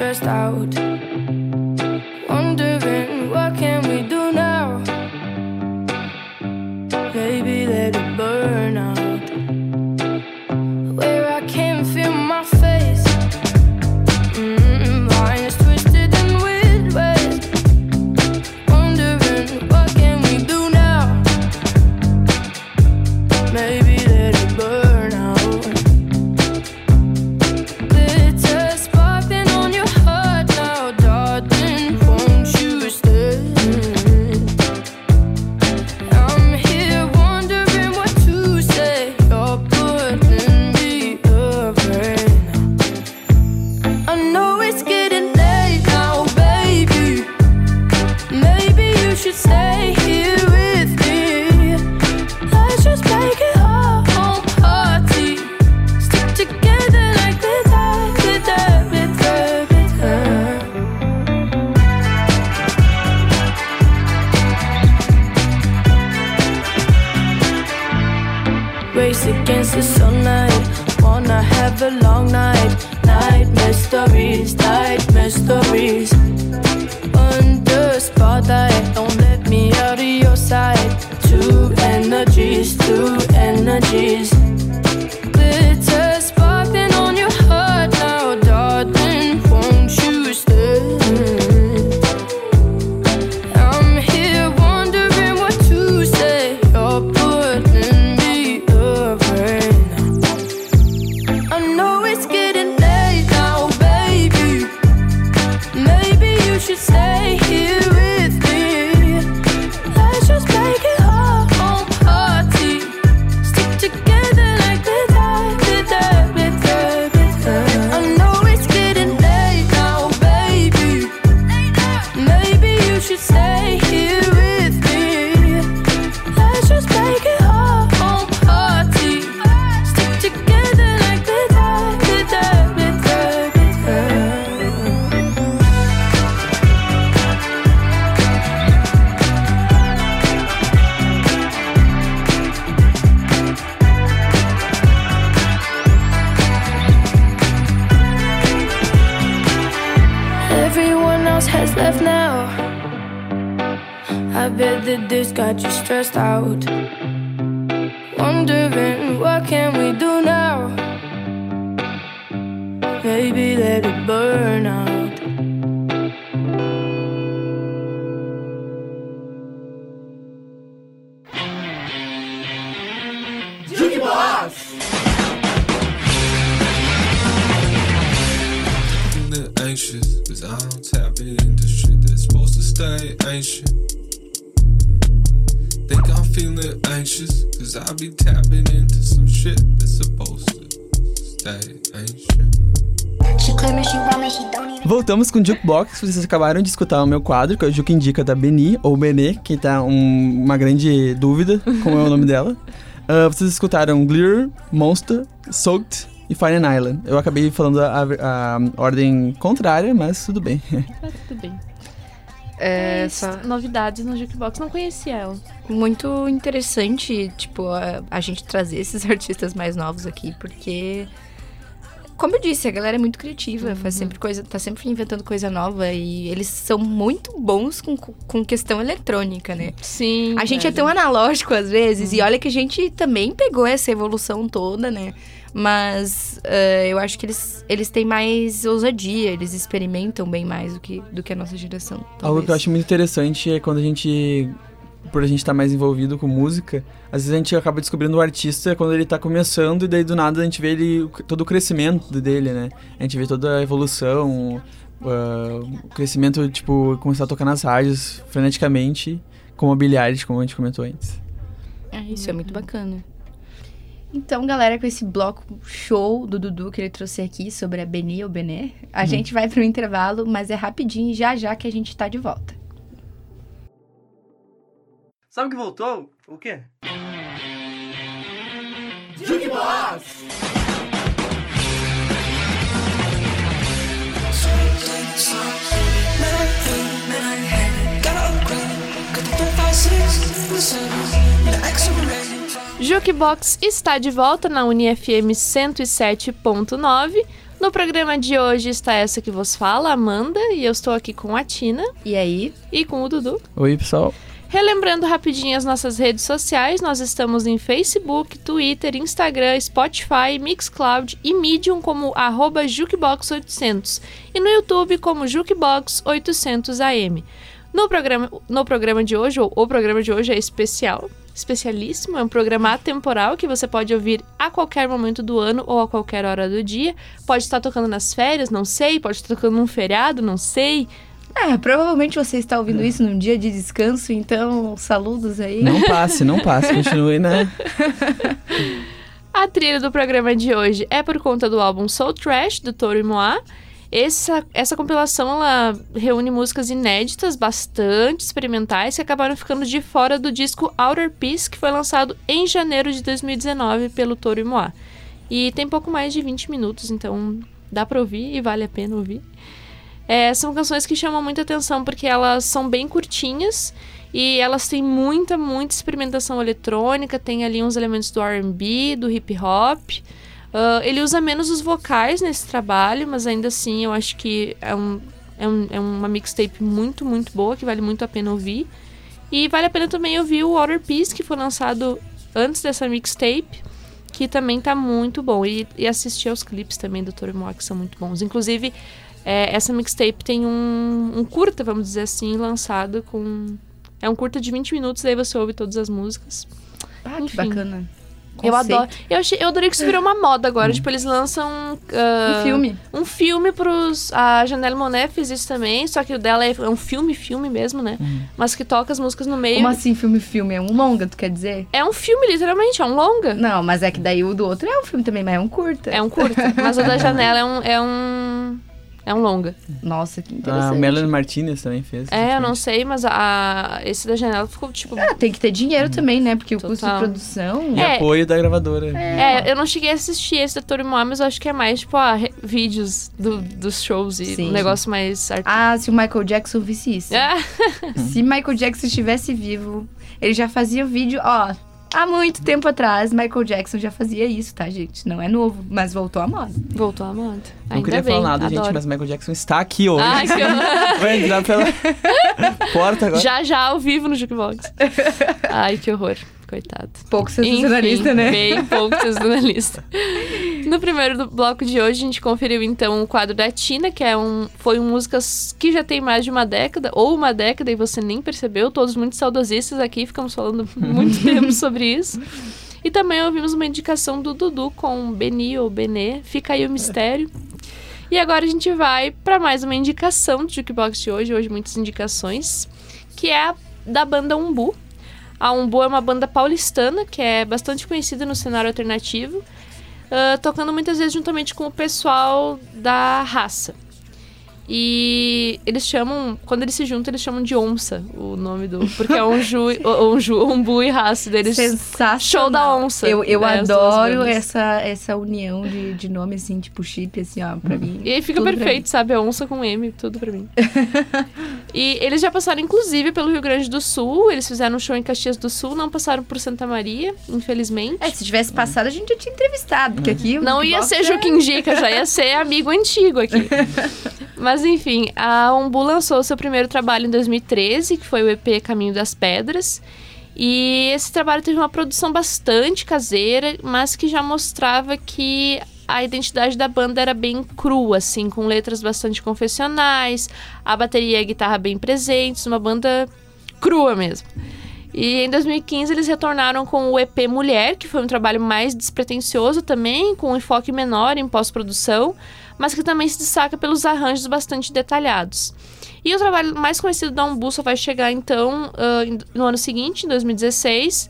stressed out. Jukebox. Vocês acabaram de escutar o meu quadro, que é o Juke Indica da Beni, ou Benê, que tá um- uma grande dúvida (laughs) como é o nome dela. Ah, vocês escutaram Glear, Monster, Soaked e Fire Island. Eu acabei falando a, a- a ordem contrária, mas tudo bem. (laughs) (laughs) Tá tudo bem. É, só- Novidades no Jukebox. Não conhecia ela. muito interessante, tipo, a, a gente trazer esses artistas mais novos aqui, porque. Como eu disse, a galera é muito criativa, faz sempre coisa, tá sempre inventando coisa nova e eles são muito bons com, com questão eletrônica, né? Sim. A gente é velho. tão analógico às vezes, e olha que a gente também pegou essa evolução toda, né? Mas eh, eu acho que eles, eles têm mais ousadia, eles experimentam bem mais do que, do que a nossa geração. Algo talvez. que eu acho muito interessante é quando a gente, por a gente estar mais envolvido com música, às vezes a gente acaba descobrindo o artista quando ele tá começando e daí do nada a gente vê ele, todo o crescimento dele, né? A gente vê toda a evolução, ah, o crescimento, tipo, começar a tocar nas rádios freneticamente, como a Billie Eilish, como a gente comentou antes. É, isso é muito bacana. Então, galera, com esse bloco show do Dudu que ele trouxe aqui sobre a Beni ou Bené, a Hum. gente vai pro intervalo, mas é rapidinho, já já que a gente tá de volta. Sabe o que voltou? O quê? Jukebox está de volta na UniFM 107.9. No programa de hoje está essa que vos fala, Amanda, e eu estou aqui com a Tina. E aí? E com o Dudu. Oi, pessoal. Relembrando rapidinho as nossas redes sociais, nós estamos em Facebook, Twitter, Instagram, Spotify, Mixcloud e Medium como arroba Jukebox800 e no YouTube como Jukebox800AM. No programa, no programa de hoje, ou o programa de hoje é especial, especialíssimo, é um programa atemporal que você pode ouvir a qualquer momento do ano ou a qualquer hora do dia. Pode estar tocando nas férias, não sei, pode estar tocando num feriado, não sei. É, provavelmente você está ouvindo isso num dia de descanso, então saludos aí. Não passe, não passe, continue, né? A trilha do programa de hoje é por conta do álbum Soul Trash, do Toro e Moá. Essa, essa compilação ela reúne músicas inéditas, bastante experimentais, que acabaram ficando de fora do disco Outer Peace, que foi lançado em janeiro de 2019 pelo Toro e Moá. E tem pouco mais de 20 minutos, então dá pra ouvir e vale a pena ouvir. É, são canções que chamam muita atenção porque elas são bem curtinhas e elas têm muita, muita experimentação eletrônica, tem ali uns elementos do R&B, do hip hop. Ah, ele usa menos os vocais nesse trabalho, mas ainda assim eu acho que é, um, é, um- é uma mixtape muito, muito boa, que vale muito a pena ouvir. E vale a pena também ouvir o Outer Peace, que foi lançado antes dessa mixtape, que também tá muito bom. E, e assistir aos clipes também do Toro Moa, que são muito bons. Inclusive, é, essa mixtape tem um, um curta, vamos dizer assim, lançado com. É um curta de 20 minutos, daí você ouve todas as músicas. Ah, que Enfim. bacana. Eu Conceito. adoro. Eu, achei, eu adorei que isso virou uma moda agora. Tipo, eles lançam. ah, Um filme. Um filme pros. A Janelle Monet fez isso também, só que o dela é, é um filme, filme mesmo, né? Mas que toca as músicas no meio. Como assim filme filme? É um longa, tu quer dizer? É um filme, literalmente, é um longa. Não, mas é que daí o do outro é um filme também, mas é um curta. É um curta. mas o da (laughs) Janelle é um. É um, é um longa. Nossa, que A interessante. Melanie Martinez também fez. É, eu não sei, mas a, esse da Janelle ficou tipo. Ah, tem que ter dinheiro também, né? Porque o custo de Total. produção. E É. apoio da gravadora. É, eu não cheguei a assistir esse da Torimoá, mas eu acho que é mais, tipo, ah, vídeos do- dos shows e Sim. um negócio mais artístico. Ah, se o Michael Jackson visse isso. Ah. Se Michael Jackson estivesse vivo, ele já fazia o vídeo, ó, Há muito tempo atrás, Michael Jackson já fazia isso, tá, gente? Não é novo, mas voltou à moda. Voltou à moda. Não Ainda queria bem, falar nada, gente, adoro. mas Michael Jackson está aqui hoje. Ai, que horror. (laughs) Vai entrar pela (laughs) porta agora. Já, já, ao vivo no Jukebox. Ai, que horror. Coitado. Pouco sensacionalista, Enfim, né? Bem pouco sensacionalista. (laughs) No primeiro bloco de hoje, a gente conferiu então o quadro da Tina, que é um, foi um músicas que já tem mais de uma década, ou uma década, e você nem percebeu. Todos muito saudosistas aqui, ficamos falando (laughs) muito tempo sobre isso. E também ouvimos uma indicação do Dudu com Beni ou Benê. Fica aí o mistério. E agora a gente vai para mais uma indicação do Jukebox de hoje. Hoje muitas indicações. Que é a da banda Umbu. A Umbu é uma banda paulistana que é bastante conhecida no cenário alternativo. Ah, tocando muitas vezes juntamente com o pessoal da raça. E eles chamam, quando eles se juntam, eles chamam de onça o nome do. Porque é (laughs) Onju, Onju, Umbu e raça deles. Sensacional. Show da onça. Eu, eu né, adoro essa, essa união de, de nome, assim, tipo chip, assim, ó, pra mim. E aí fica perfeito, sabe? A onça com M, tudo pra mim. (laughs) e eles já passaram, inclusive, pelo Rio Grande do Sul. Eles fizeram um show em Caxias do Sul, não passaram por Santa Maria, infelizmente. É, se tivesse passado, a gente já tinha entrevistado, porque aqui... Não ia ser é- Juca Indica, já ia ser amigo antigo aqui. (laughs) Mas enfim, a Umbu lançou seu primeiro trabalho em 2013, que foi o EP Caminho das Pedras. E esse trabalho teve uma produção bastante caseira, mas que já mostrava que a identidade da banda era bem crua, assim, com letras bastante confessionais, a bateria e a guitarra bem presentes, uma banda crua mesmo. E em 2015 eles retornaram com o EP Mulher, que foi um trabalho mais despretensioso também, com um enfoque menor em pós-produção, mas que também se destaca pelos arranjos bastante detalhados. E o trabalho mais conhecido da Umbu só vai chegar então ah, no ano seguinte, em 2016,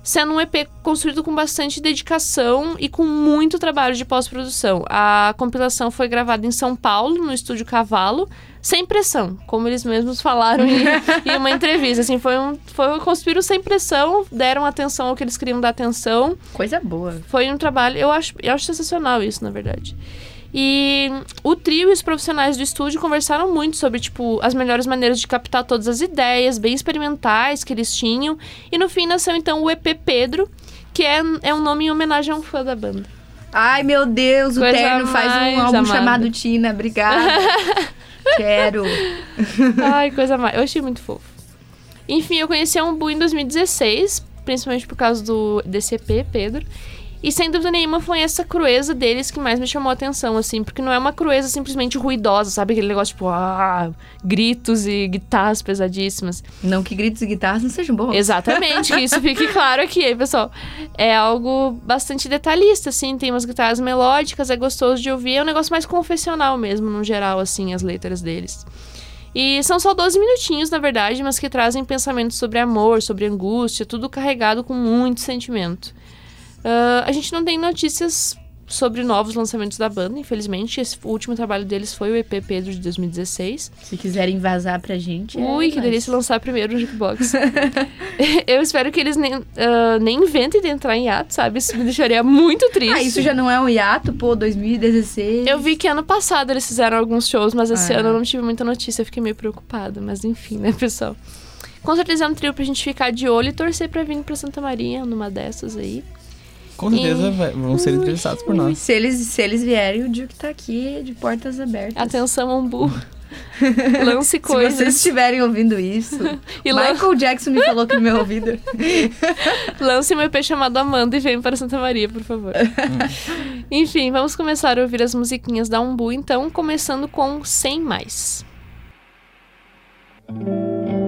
sendo um EP construído com bastante dedicação e com muito trabalho de pós-produção. A compilação foi gravada em São Paulo, no estúdio Cavalo, sem pressão, como eles mesmos falaram em, (laughs) em uma entrevista. Assim, foi um, foi, construíram sem pressão, deram atenção ao que eles queriam dar atenção. Coisa boa. Foi um trabalho, eu acho, eu acho sensacional isso, na verdade. E o trio e os profissionais do estúdio conversaram muito sobre, tipo, as melhores maneiras de captar todas as ideias, bem experimentais que eles tinham. E no fim nasceu, então, o EP Pedro, que é, é um nome em homenagem a um fã da banda. Ai, meu Deus, o Coisa Terno faz um álbum amada. chamado Tina, obrigada. (laughs) Quero. Ai, coisa mais. Eu achei muito fofo. Enfim, eu conheci a Umbu em 2016, principalmente por causa do desse EP, Pedro. E sem dúvida nenhuma foi essa crueza deles que mais me chamou a atenção, assim, porque não é uma crueza simplesmente ruidosa, sabe? Aquele negócio tipo, ah, gritos e guitarras pesadíssimas. Não que gritos e guitarras não sejam bons. Exatamente, que isso fique (laughs) claro aqui, aí, pessoal. É algo bastante detalhista, assim, tem umas guitarras melódicas, é gostoso de ouvir, é um negócio mais confessional mesmo, no geral, assim, as letras deles. E são só 12 minutinhos, na verdade, mas que trazem pensamentos sobre amor, sobre angústia, tudo carregado com muito sentimento. Ah, a gente não tem notícias sobre novos lançamentos da banda, infelizmente. Esse o último trabalho deles foi o EP Pedro de 2016. Se quiserem vazar pra gente. é Ui, que nóis. delícia lançar primeiro o Jukebox. (laughs) Eu espero que eles nem, ah, nem inventem de entrar em ato, sabe? Isso me deixaria muito triste. Ah, isso já não é um hiato, pô, 2016. Eu vi que ano passado eles fizeram alguns shows, mas esse Ah. ano eu não tive muita notícia, eu fiquei meio preocupada. Mas enfim, né, pessoal? Com certeza é um trio pra gente ficar de olho e torcer pra vir pra Santa Maria numa dessas aí. Com certeza E- vão ser entrevistados por nós. Se eles, se eles vierem, o Duke tá aqui de portas abertas. Atenção, Umbu. (laughs) Lance coisas. Se vocês estiverem ouvindo isso, (laughs) E lan- Michael Jackson me falou aqui no meu ouvido. (laughs) Lance um EP chamado Amanda e vem para Santa Maria, por favor. Enfim, vamos começar a ouvir as musiquinhas da Umbu, então, começando com Sem Mais. Ao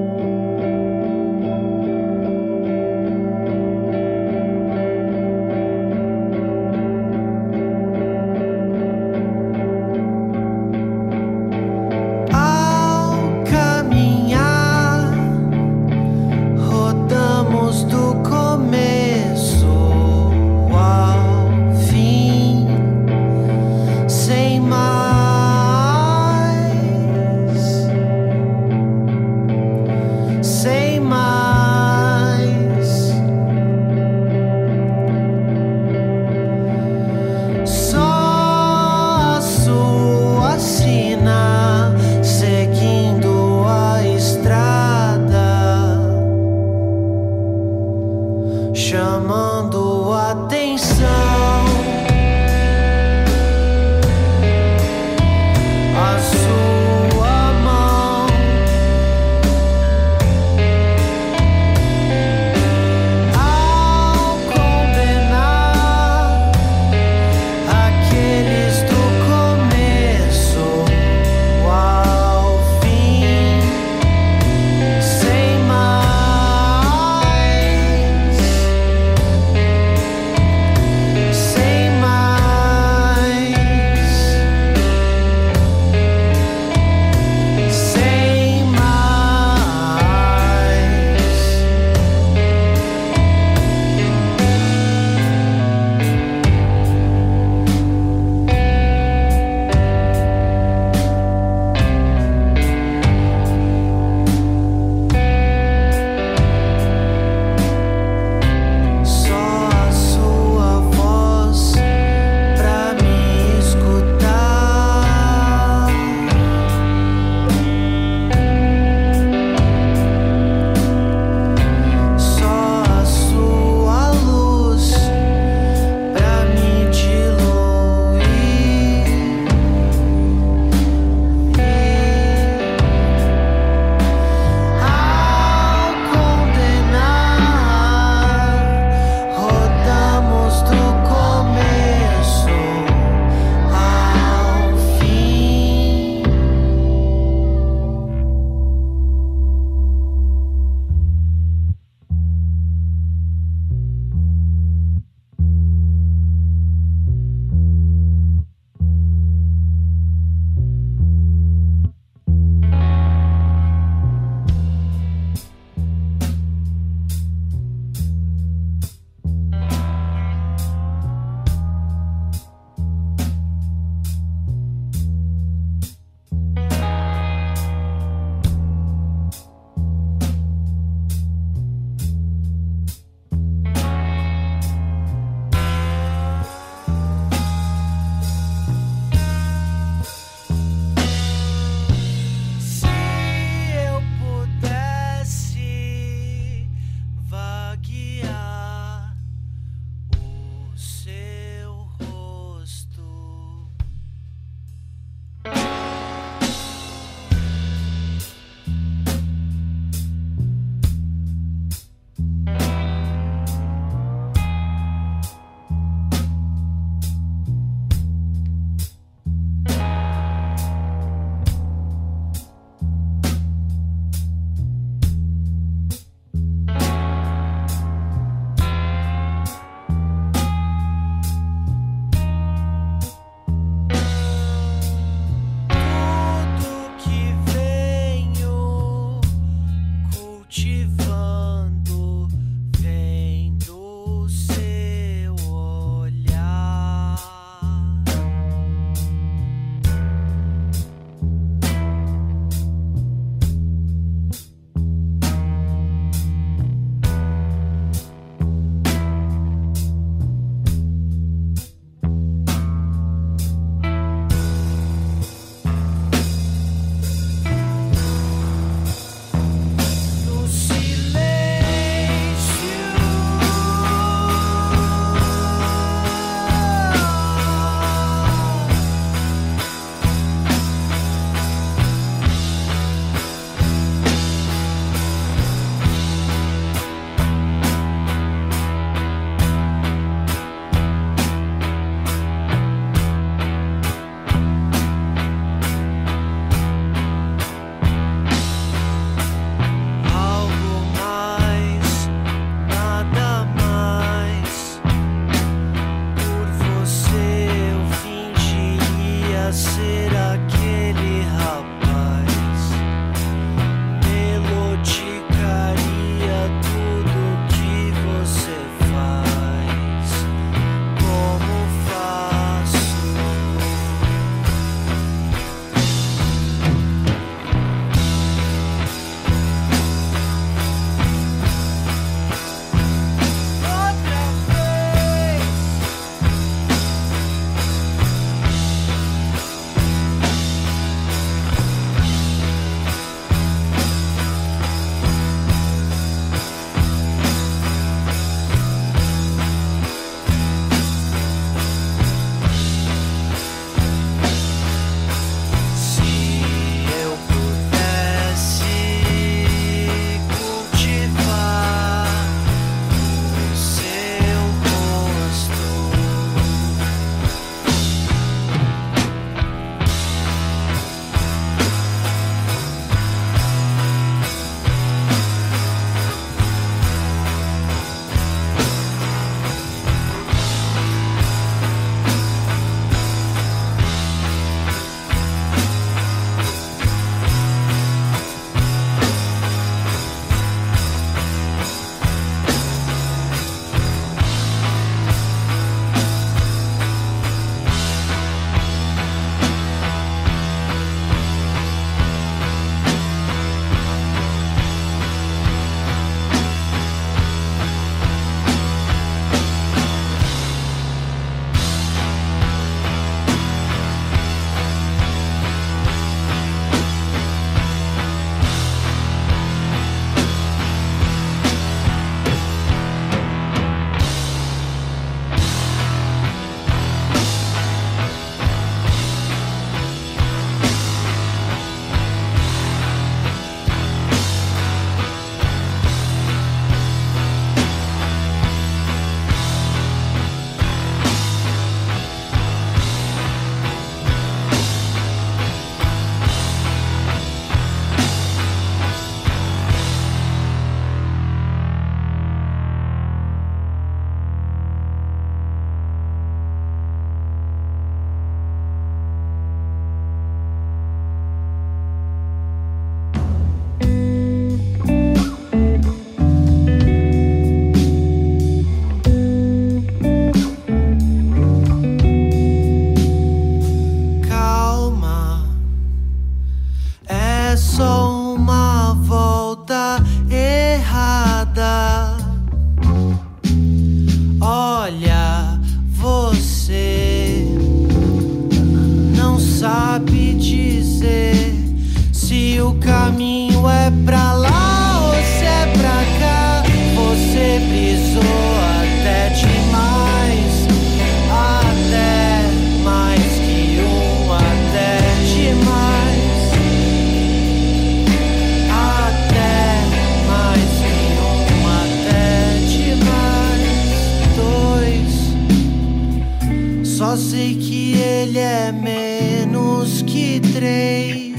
menos que três.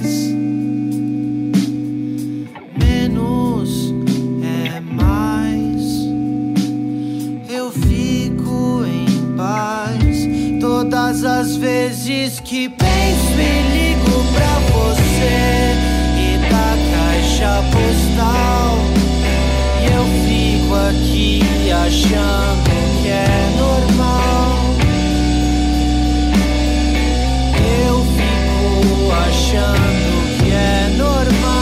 Menos é mais. Eu fico em paz todas as vezes que penso e ligo pra você e da caixa postal. E eu fico aqui achando que é normal. Achando que é normal.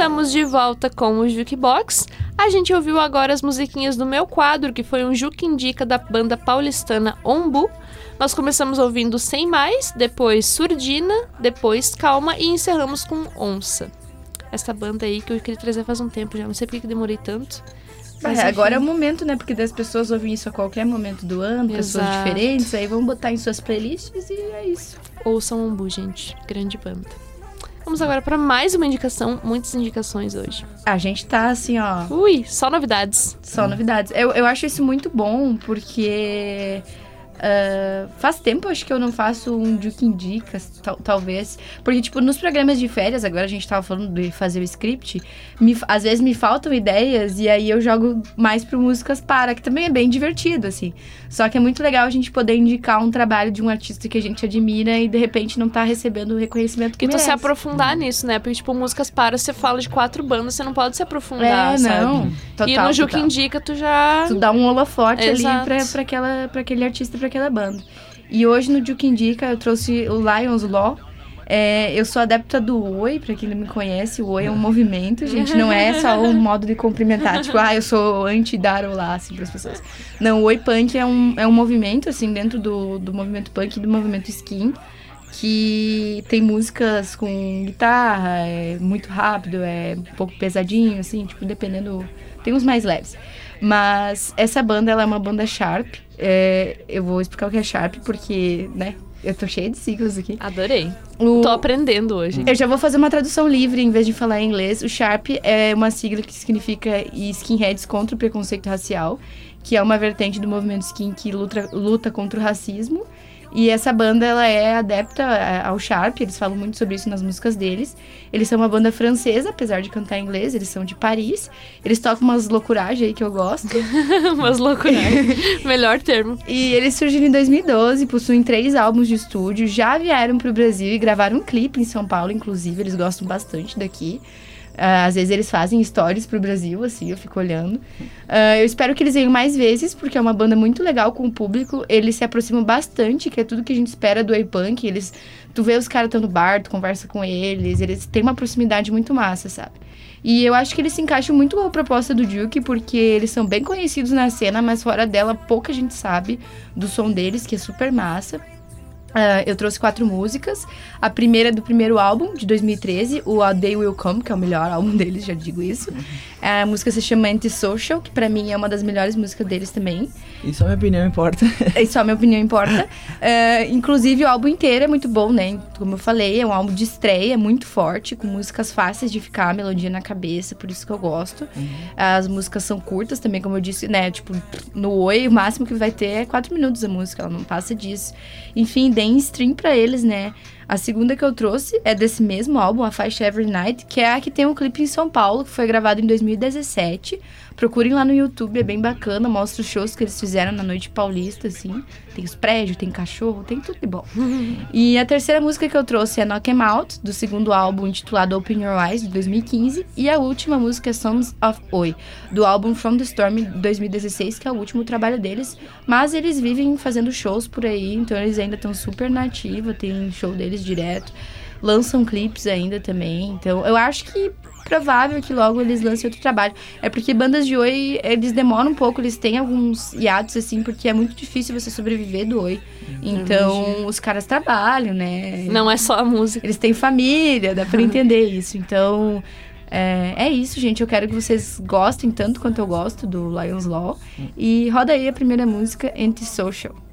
Estamos de volta com o Jukebox. A gente ouviu agora as musiquinhas do meu quadro, que foi um Juke Indica da banda paulistana Ombu. Nós começamos ouvindo Sem Mais, depois Surdina, depois Calma e encerramos com Onça. Essa banda aí que eu queria trazer faz um tempo já, não sei por que demorei tanto. Mas, É, agora é o momento, né? Porque das pessoas ouvem isso a qualquer momento do ano, pessoas Exato. diferentes, aí vão botar em suas playlists e é isso. Ouçam Ombu, gente. Grande banda. Vamos agora para mais uma indicação, muitas indicações hoje. A gente tá assim, ó. Ui, só novidades. Só novidades. Eu, eu acho isso muito bom, porque. Ah, faz tempo acho que eu não faço um Duke Indicas, tal- talvez. Porque, tipo, nos programas de férias, agora a gente tava falando de fazer o script, me- às vezes me faltam ideias e aí eu jogo mais pro Músicas Para, que também é bem divertido, assim. Só que é muito legal a gente poder indicar um trabalho de um artista que a gente admira e de repente não tá recebendo o reconhecimento que E tu se merece. aprofundar nisso, né? Porque, tipo, músicas para, você fala de quatro bandas, você não pode se aprofundar, É, sabe? não. e Total, no Juque. Indica, tu já... Tu dá um holofote ali Exato. pra, pra, aquela, pra aquele artista, pra aquela banda. E hoje no Duke Indica eu trouxe o Lions Law. É, eu sou adepta do Oi, pra quem não me conhece, o Oi é um movimento, gente, não é só um (laughs) modo de cumprimentar, tipo, ah, eu sou anti-dar olá, assim, pras pessoas. Não, o Oi Punk é um, é um movimento, assim, dentro do, do movimento punk e do movimento skin, que tem músicas com guitarra, é muito rápido, é um pouco pesadinho, assim, tipo, dependendo. Tem uns mais leves. Mas essa banda, ela é uma banda Sharp. É, eu vou explicar o que é Sharp, porque, né, eu tô cheia de siglas aqui. Adorei. O- Tô aprendendo hoje. eu já vou fazer uma tradução livre em vez de falar em inglês. O SHARP é uma sigla que significa Skinheads contra o Preconceito Racial, que é uma vertente do movimento skin que luta, luta contra o racismo. E essa banda, ela é adepta a- ao Sharp, eles falam muito sobre isso nas músicas deles. Eles são uma banda francesa, apesar de cantar em inglês, eles são de Paris. Eles tocam umas loucuragens aí que eu gosto. (laughs) Umas loucuras. (laughs) Melhor termo. E eles surgiram em 2012, possuem três álbuns de estúdio, já vieram pro Brasil e gravaram um clipe em São Paulo, inclusive, eles gostam bastante daqui. Ah, às vezes eles fazem stories pro Brasil, assim, eu fico olhando. Ah, eu espero que eles venham mais vezes, porque é uma banda muito legal com o público. Eles se aproximam bastante, que é tudo que a gente espera do A-Punk. Eles, tu vê os caras estão no bar, tu conversa com eles, eles têm uma proximidade muito massa, sabe? E eu acho que eles se encaixam muito com a proposta do Duke, porque eles são bem conhecidos na cena, mas fora dela pouca gente sabe do som deles, que é super massa. Ah, eu trouxe quatro músicas. A primeira é do primeiro álbum, de 2013, o A Day Will Come, que é o melhor (laughs) álbum deles, já digo isso. A música se chama Antisocial, que pra mim é uma das melhores músicas deles também. E só minha opinião importa. (laughs) E só a minha opinião importa. É, inclusive, o álbum inteiro é muito bom, né? Como eu falei, é um álbum de estreia, muito forte, com músicas fáceis de ficar, a melodia na cabeça, por isso que eu gosto. As músicas são curtas também, como eu disse, né? Tipo, no Oi, o máximo que vai ter é quatro minutos a música, ela não passa disso. Enfim, deem stream pra eles, né? A segunda que eu trouxe é desse mesmo álbum, a faixa Every Night, que é a que tem um clipe em São Paulo, que foi gravado em 2017. Procurem lá no YouTube, é bem bacana, mostra os shows que eles fizeram na Noite Paulista, assim. Tem os prédios, tem cachorro, tem tudo de bom. (laughs) E a terceira música que eu trouxe é Knock 'Em Out, do segundo álbum intitulado Open Your Eyes, de 2015. E a última música é Sons of Oi, do álbum From the Storm, de 2016, que é o último trabalho deles. Mas eles vivem fazendo shows por aí, então eles ainda estão super na ativa, tem show deles direto. Lançam clipes ainda também. Então eu acho que provável que logo eles lancem outro trabalho. É porque bandas de Oi, eles demoram um pouco, eles têm alguns hiatos, assim, porque é muito difícil você sobreviver do Oi. Então, Imagino. os caras trabalham, né? Não é só a música. Eles têm família, dá pra (laughs) entender isso. Então, é, é isso, gente. Eu quero que vocês gostem tanto quanto eu gosto do Lions Law. E roda aí a primeira música, Antisocial. Don't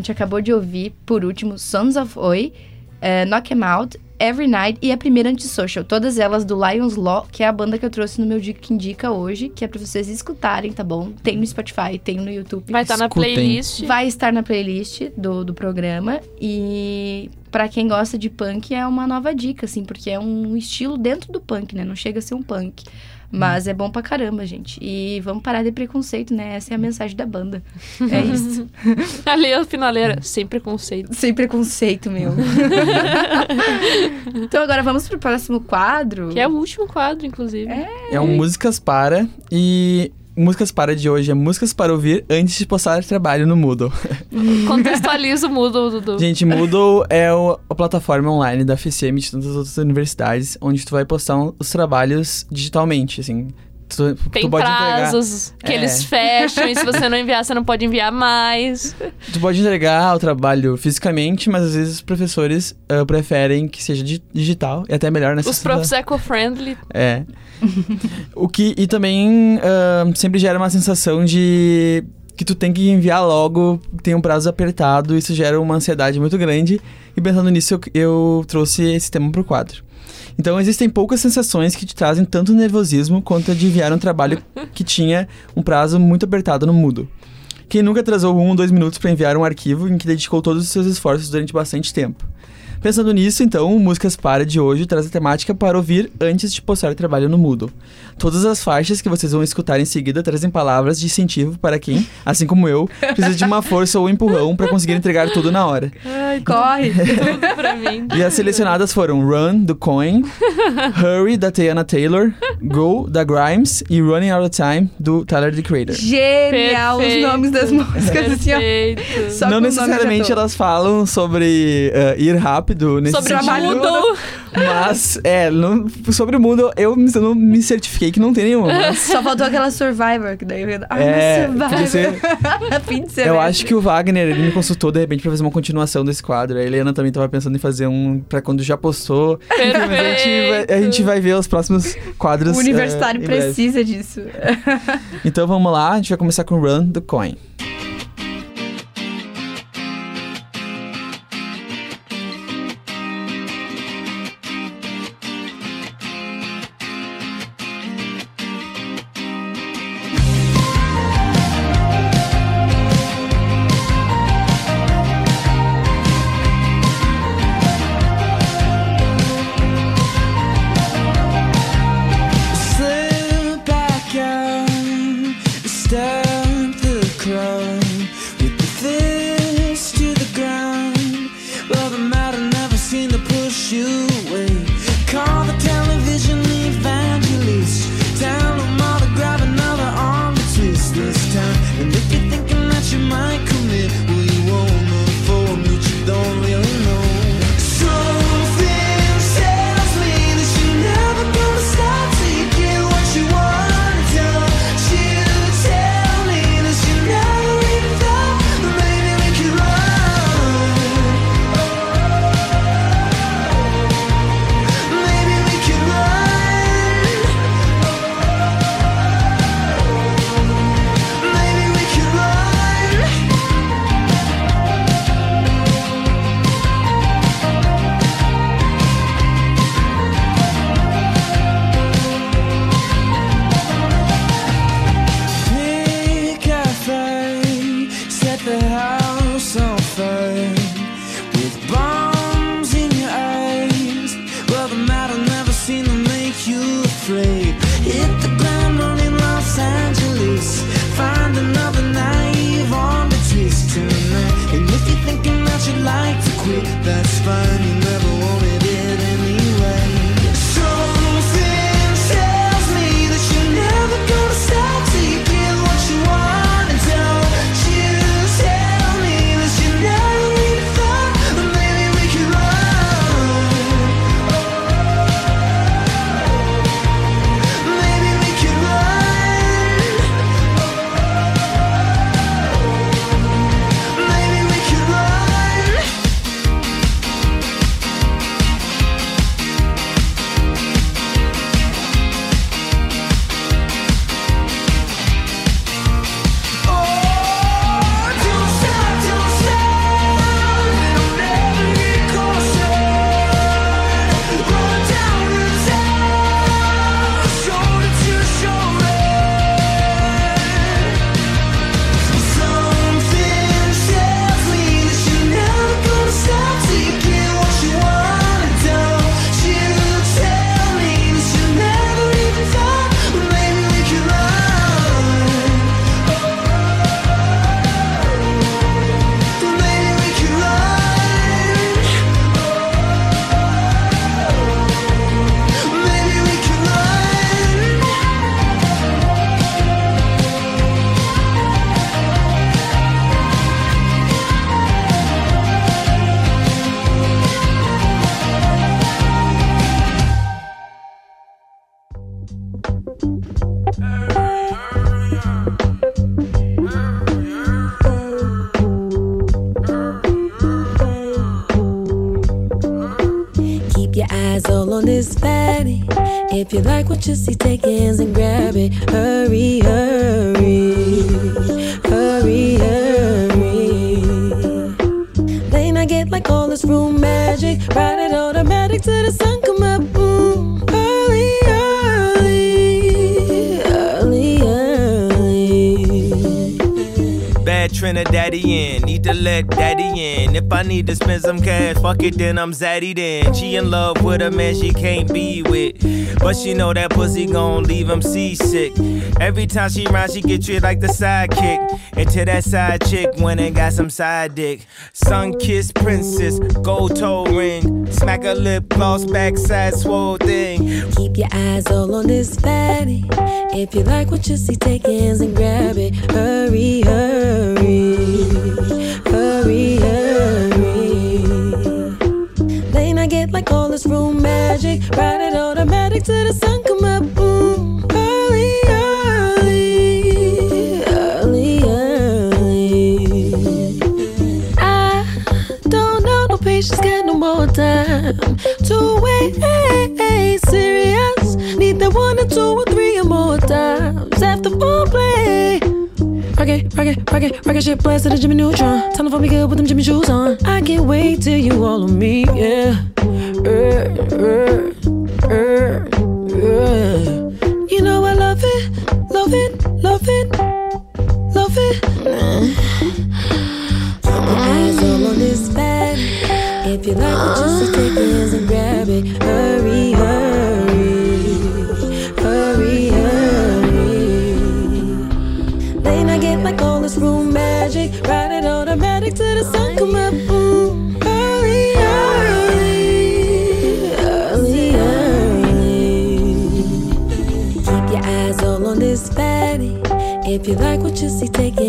gente acabou de ouvir, por último, Sons of Oi, eh, Knock 'Em Out, Every Night e a primeira Antisocial. Todas elas do Lions Law, que é a banda que eu trouxe no meu Dica que Indica hoje, que é pra vocês escutarem, tá bom? Tem no Spotify, tem no YouTube. Vai estar na Escutem. playlist. Vai estar na playlist do, do programa. E pra quem gosta de punk, é uma nova dica, assim, porque é um estilo dentro do punk, né? Não chega a ser um punk. Mas é bom pra caramba, gente. E vamos parar de preconceito, né? Essa é a mensagem da banda. É (laughs) isso. Ali a finaleira, sem preconceito. Sem preconceito, meu. (laughs) então agora vamos pro próximo quadro. Que é o último quadro, inclusive. É um Músicas Para e Músicas Para de hoje é músicas para ouvir antes de postar trabalho no Moodle. Contextualiza o Moodle, Dudu. Gente, Moodle é o- a plataforma online da FCM e de tantas outras universidades, onde tu vai postar um- os trabalhos digitalmente, assim. Tu, Tem tu pode prazos entregar, que É. eles fecham e se você não enviar, você não pode enviar mais. Tu pode entregar o trabalho fisicamente, mas às vezes os professores ah, preferem que seja di- digital e até melhor nessa Os profs eco-friendly. É. o que e também ah, sempre gera uma sensação de que tu tem que enviar logo, tem um prazo apertado, isso gera uma ansiedade muito grande. E pensando nisso, eu, eu trouxe esse tema pro quadro. Então existem poucas sensações que te trazem tanto nervosismo quanto a de enviar um trabalho (laughs) que tinha um prazo muito apertado no Moodle. Quem nunca atrasou um ou dois minutos para enviar um arquivo em que dedicou todos os seus esforços durante bastante tempo? Pensando nisso, então, o Músicas Para de hoje traz a temática para ouvir antes de postar trabalho no Moodle. Todas as faixas que vocês vão escutar em seguida trazem palavras de incentivo para quem, assim como eu, precisa de uma força ou empurrão para conseguir entregar tudo na hora. Ai, Corre! tudo (laughs) pra mim. E as selecionadas foram Run, do Coin, Hurry, da Tiana Taylor, Go, da Grimes e Running Out of Time, do Tyler, the Creator. Genial os Perfeito. nomes das músicas, assim, ó. Não necessariamente elas falam sobre eh, ir rápido nesse Sobre o sentido, Moodle. Mas, é, não- sobre o mundo, eu, eu não me certifiquei que não tem nenhuma. Mas Só faltou aquela Survivor, que daí eu ia... Ah, É, Survivor. ser- (laughs) Fim de eu acho que o Wagner, ele me consultou de repente pra fazer uma continuação desse quadro. A Helena também tava pensando em fazer um pra quando já postou. A, gente vai, a gente vai ver os próximos quadros. O universitário breve. precisa disso. (laughs) Então vamos lá, a gente vai começar com Run do Coin. If you like what you see, take hands and grab it. Hurry, hurry, hurry, hurry. They not get like all this room magic. Ride it automatic till the sun come up. Boom. Early, early, early, early. Bad Trinidadian, need to let daddy in. If I need to spend some cash, fuck it, then I'm zaddy then. She in love with a man she can't be with. But she know that pussy gon' leave him seasick. Every time she round, she get treated like the sidekick. Into that side chick when it got some side dick. Sun kissed princess, gold toe ring. Smack her lip gloss, backside swole thing. Keep your eyes all on this fatty. If you like what you see, take hands and grab it. Hurry, hurry, hurry, hurry. They not get like all this room magic. Ride it automatic till the sun come up. Early, early, early, early. I don't know no patience, got no more time to wait. Serious, need that one or two or three or more times after foreplay. Rocket, rocket, rocket, rocket ship blast to the Jimmy Neutron. Tell 'em for me good with them Jimmy shoes on. I can't wait till you all on me, yeah. Uh, uh, you like what you see, take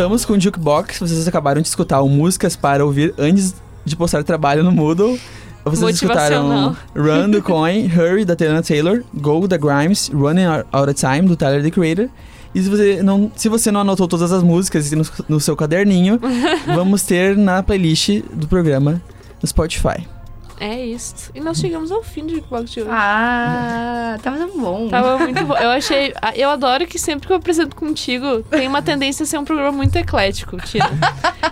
Voltamos com o Jukebox. Vocês acabaram de escutar Músicas para ouvir antes de postar trabalho no Moodle. Vocês escutaram. Run do Coin, Hurry da Taylor Taylor, Go da Grimes, Running Out of Time do Tyler the Creator. E se você não, se você não anotou todas as músicas no, no seu caderninho, (laughs) vamos ter na playlist do programa no Spotify. É isso. E nós chegamos ao fim do Jukebox de hoje. Ah, tava bom. Tava (laughs) muito bom. Eu achei. Eu adoro que sempre que eu apresento contigo, tem uma tendência a ser um programa muito eclético, Tina.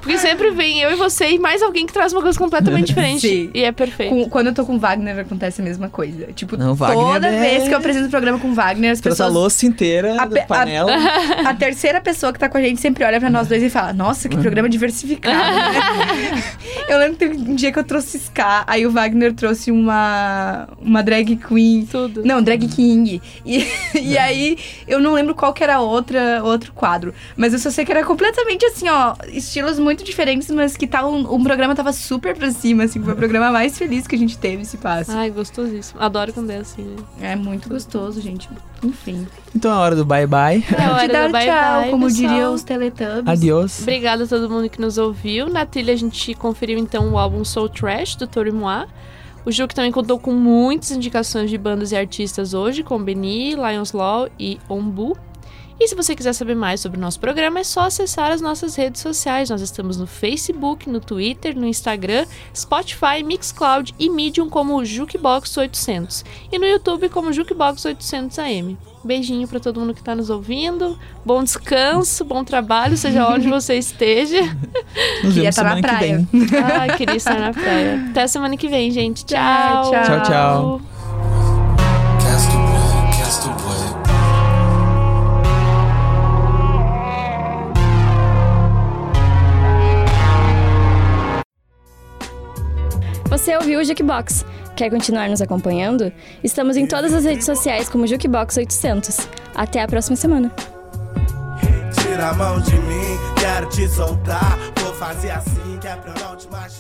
Porque sempre vem eu e você e mais alguém que traz uma coisa completamente (laughs) diferente. Sim. E é perfeito. Com- quando eu tô com o Wagner, acontece a mesma coisa. Tipo, Não, Wagner toda é- vez que eu apresento o programa com o Wagner, as Trouxe a pessoas. louça inteira A da pe- a- panela. (laughs) A terceira pessoa que tá com a gente sempre olha pra nós dois e fala: Nossa, que programa diversificado. né?" eu lembro que teve um dia que eu trouxe Ska, aí o Wagner trouxe uma, uma drag queen. Tudo. Não, drag king. E, e aí eu não lembro qual que era outra, outro quadro. Mas eu só sei que era completamente assim, ó, estilos muito diferentes, mas que tal um, um programa tava super pra cima, assim, foi o programa mais feliz que a gente teve esse passo. Ai, gostosíssimo. Adoro quando é assim, né? É muito gostoso, gente. Enfim. Então é hora do bye bye. É hora de dar do bye tchau, bye, como pessoal. diriam os Teletubbies. Adiós. Obrigada a todo mundo que nos ouviu. Na trilha a gente conferiu então o álbum Soul Trash do Tori Moi. O jogo também contou com muitas indicações de bandas e artistas hoje, como Beni, Lions Law e Ombu. E se você quiser saber mais sobre o nosso programa, é só acessar as nossas redes sociais. Nós estamos no Facebook, no Twitter, no Instagram, Spotify, Mixcloud e Medium como Jukebox 800. E no YouTube como Jukebox 800 AM. Beijinho pra todo mundo que tá nos ouvindo. Bom descanso, bom trabalho, seja onde (laughs) você esteja. Nos Queria estar na que praia. vem. Ai, queria estar na praia. Até semana que vem, gente. Tchau. Tchau, Tchau, tchau. Você ouviu o Jukebox? Quer continuar nos acompanhando? Estamos em todas as redes sociais como Jukebox 800. Até a próxima semana. Tira a mão de mim, quero te soltar. Vou fazer assim que é pra não te machucar.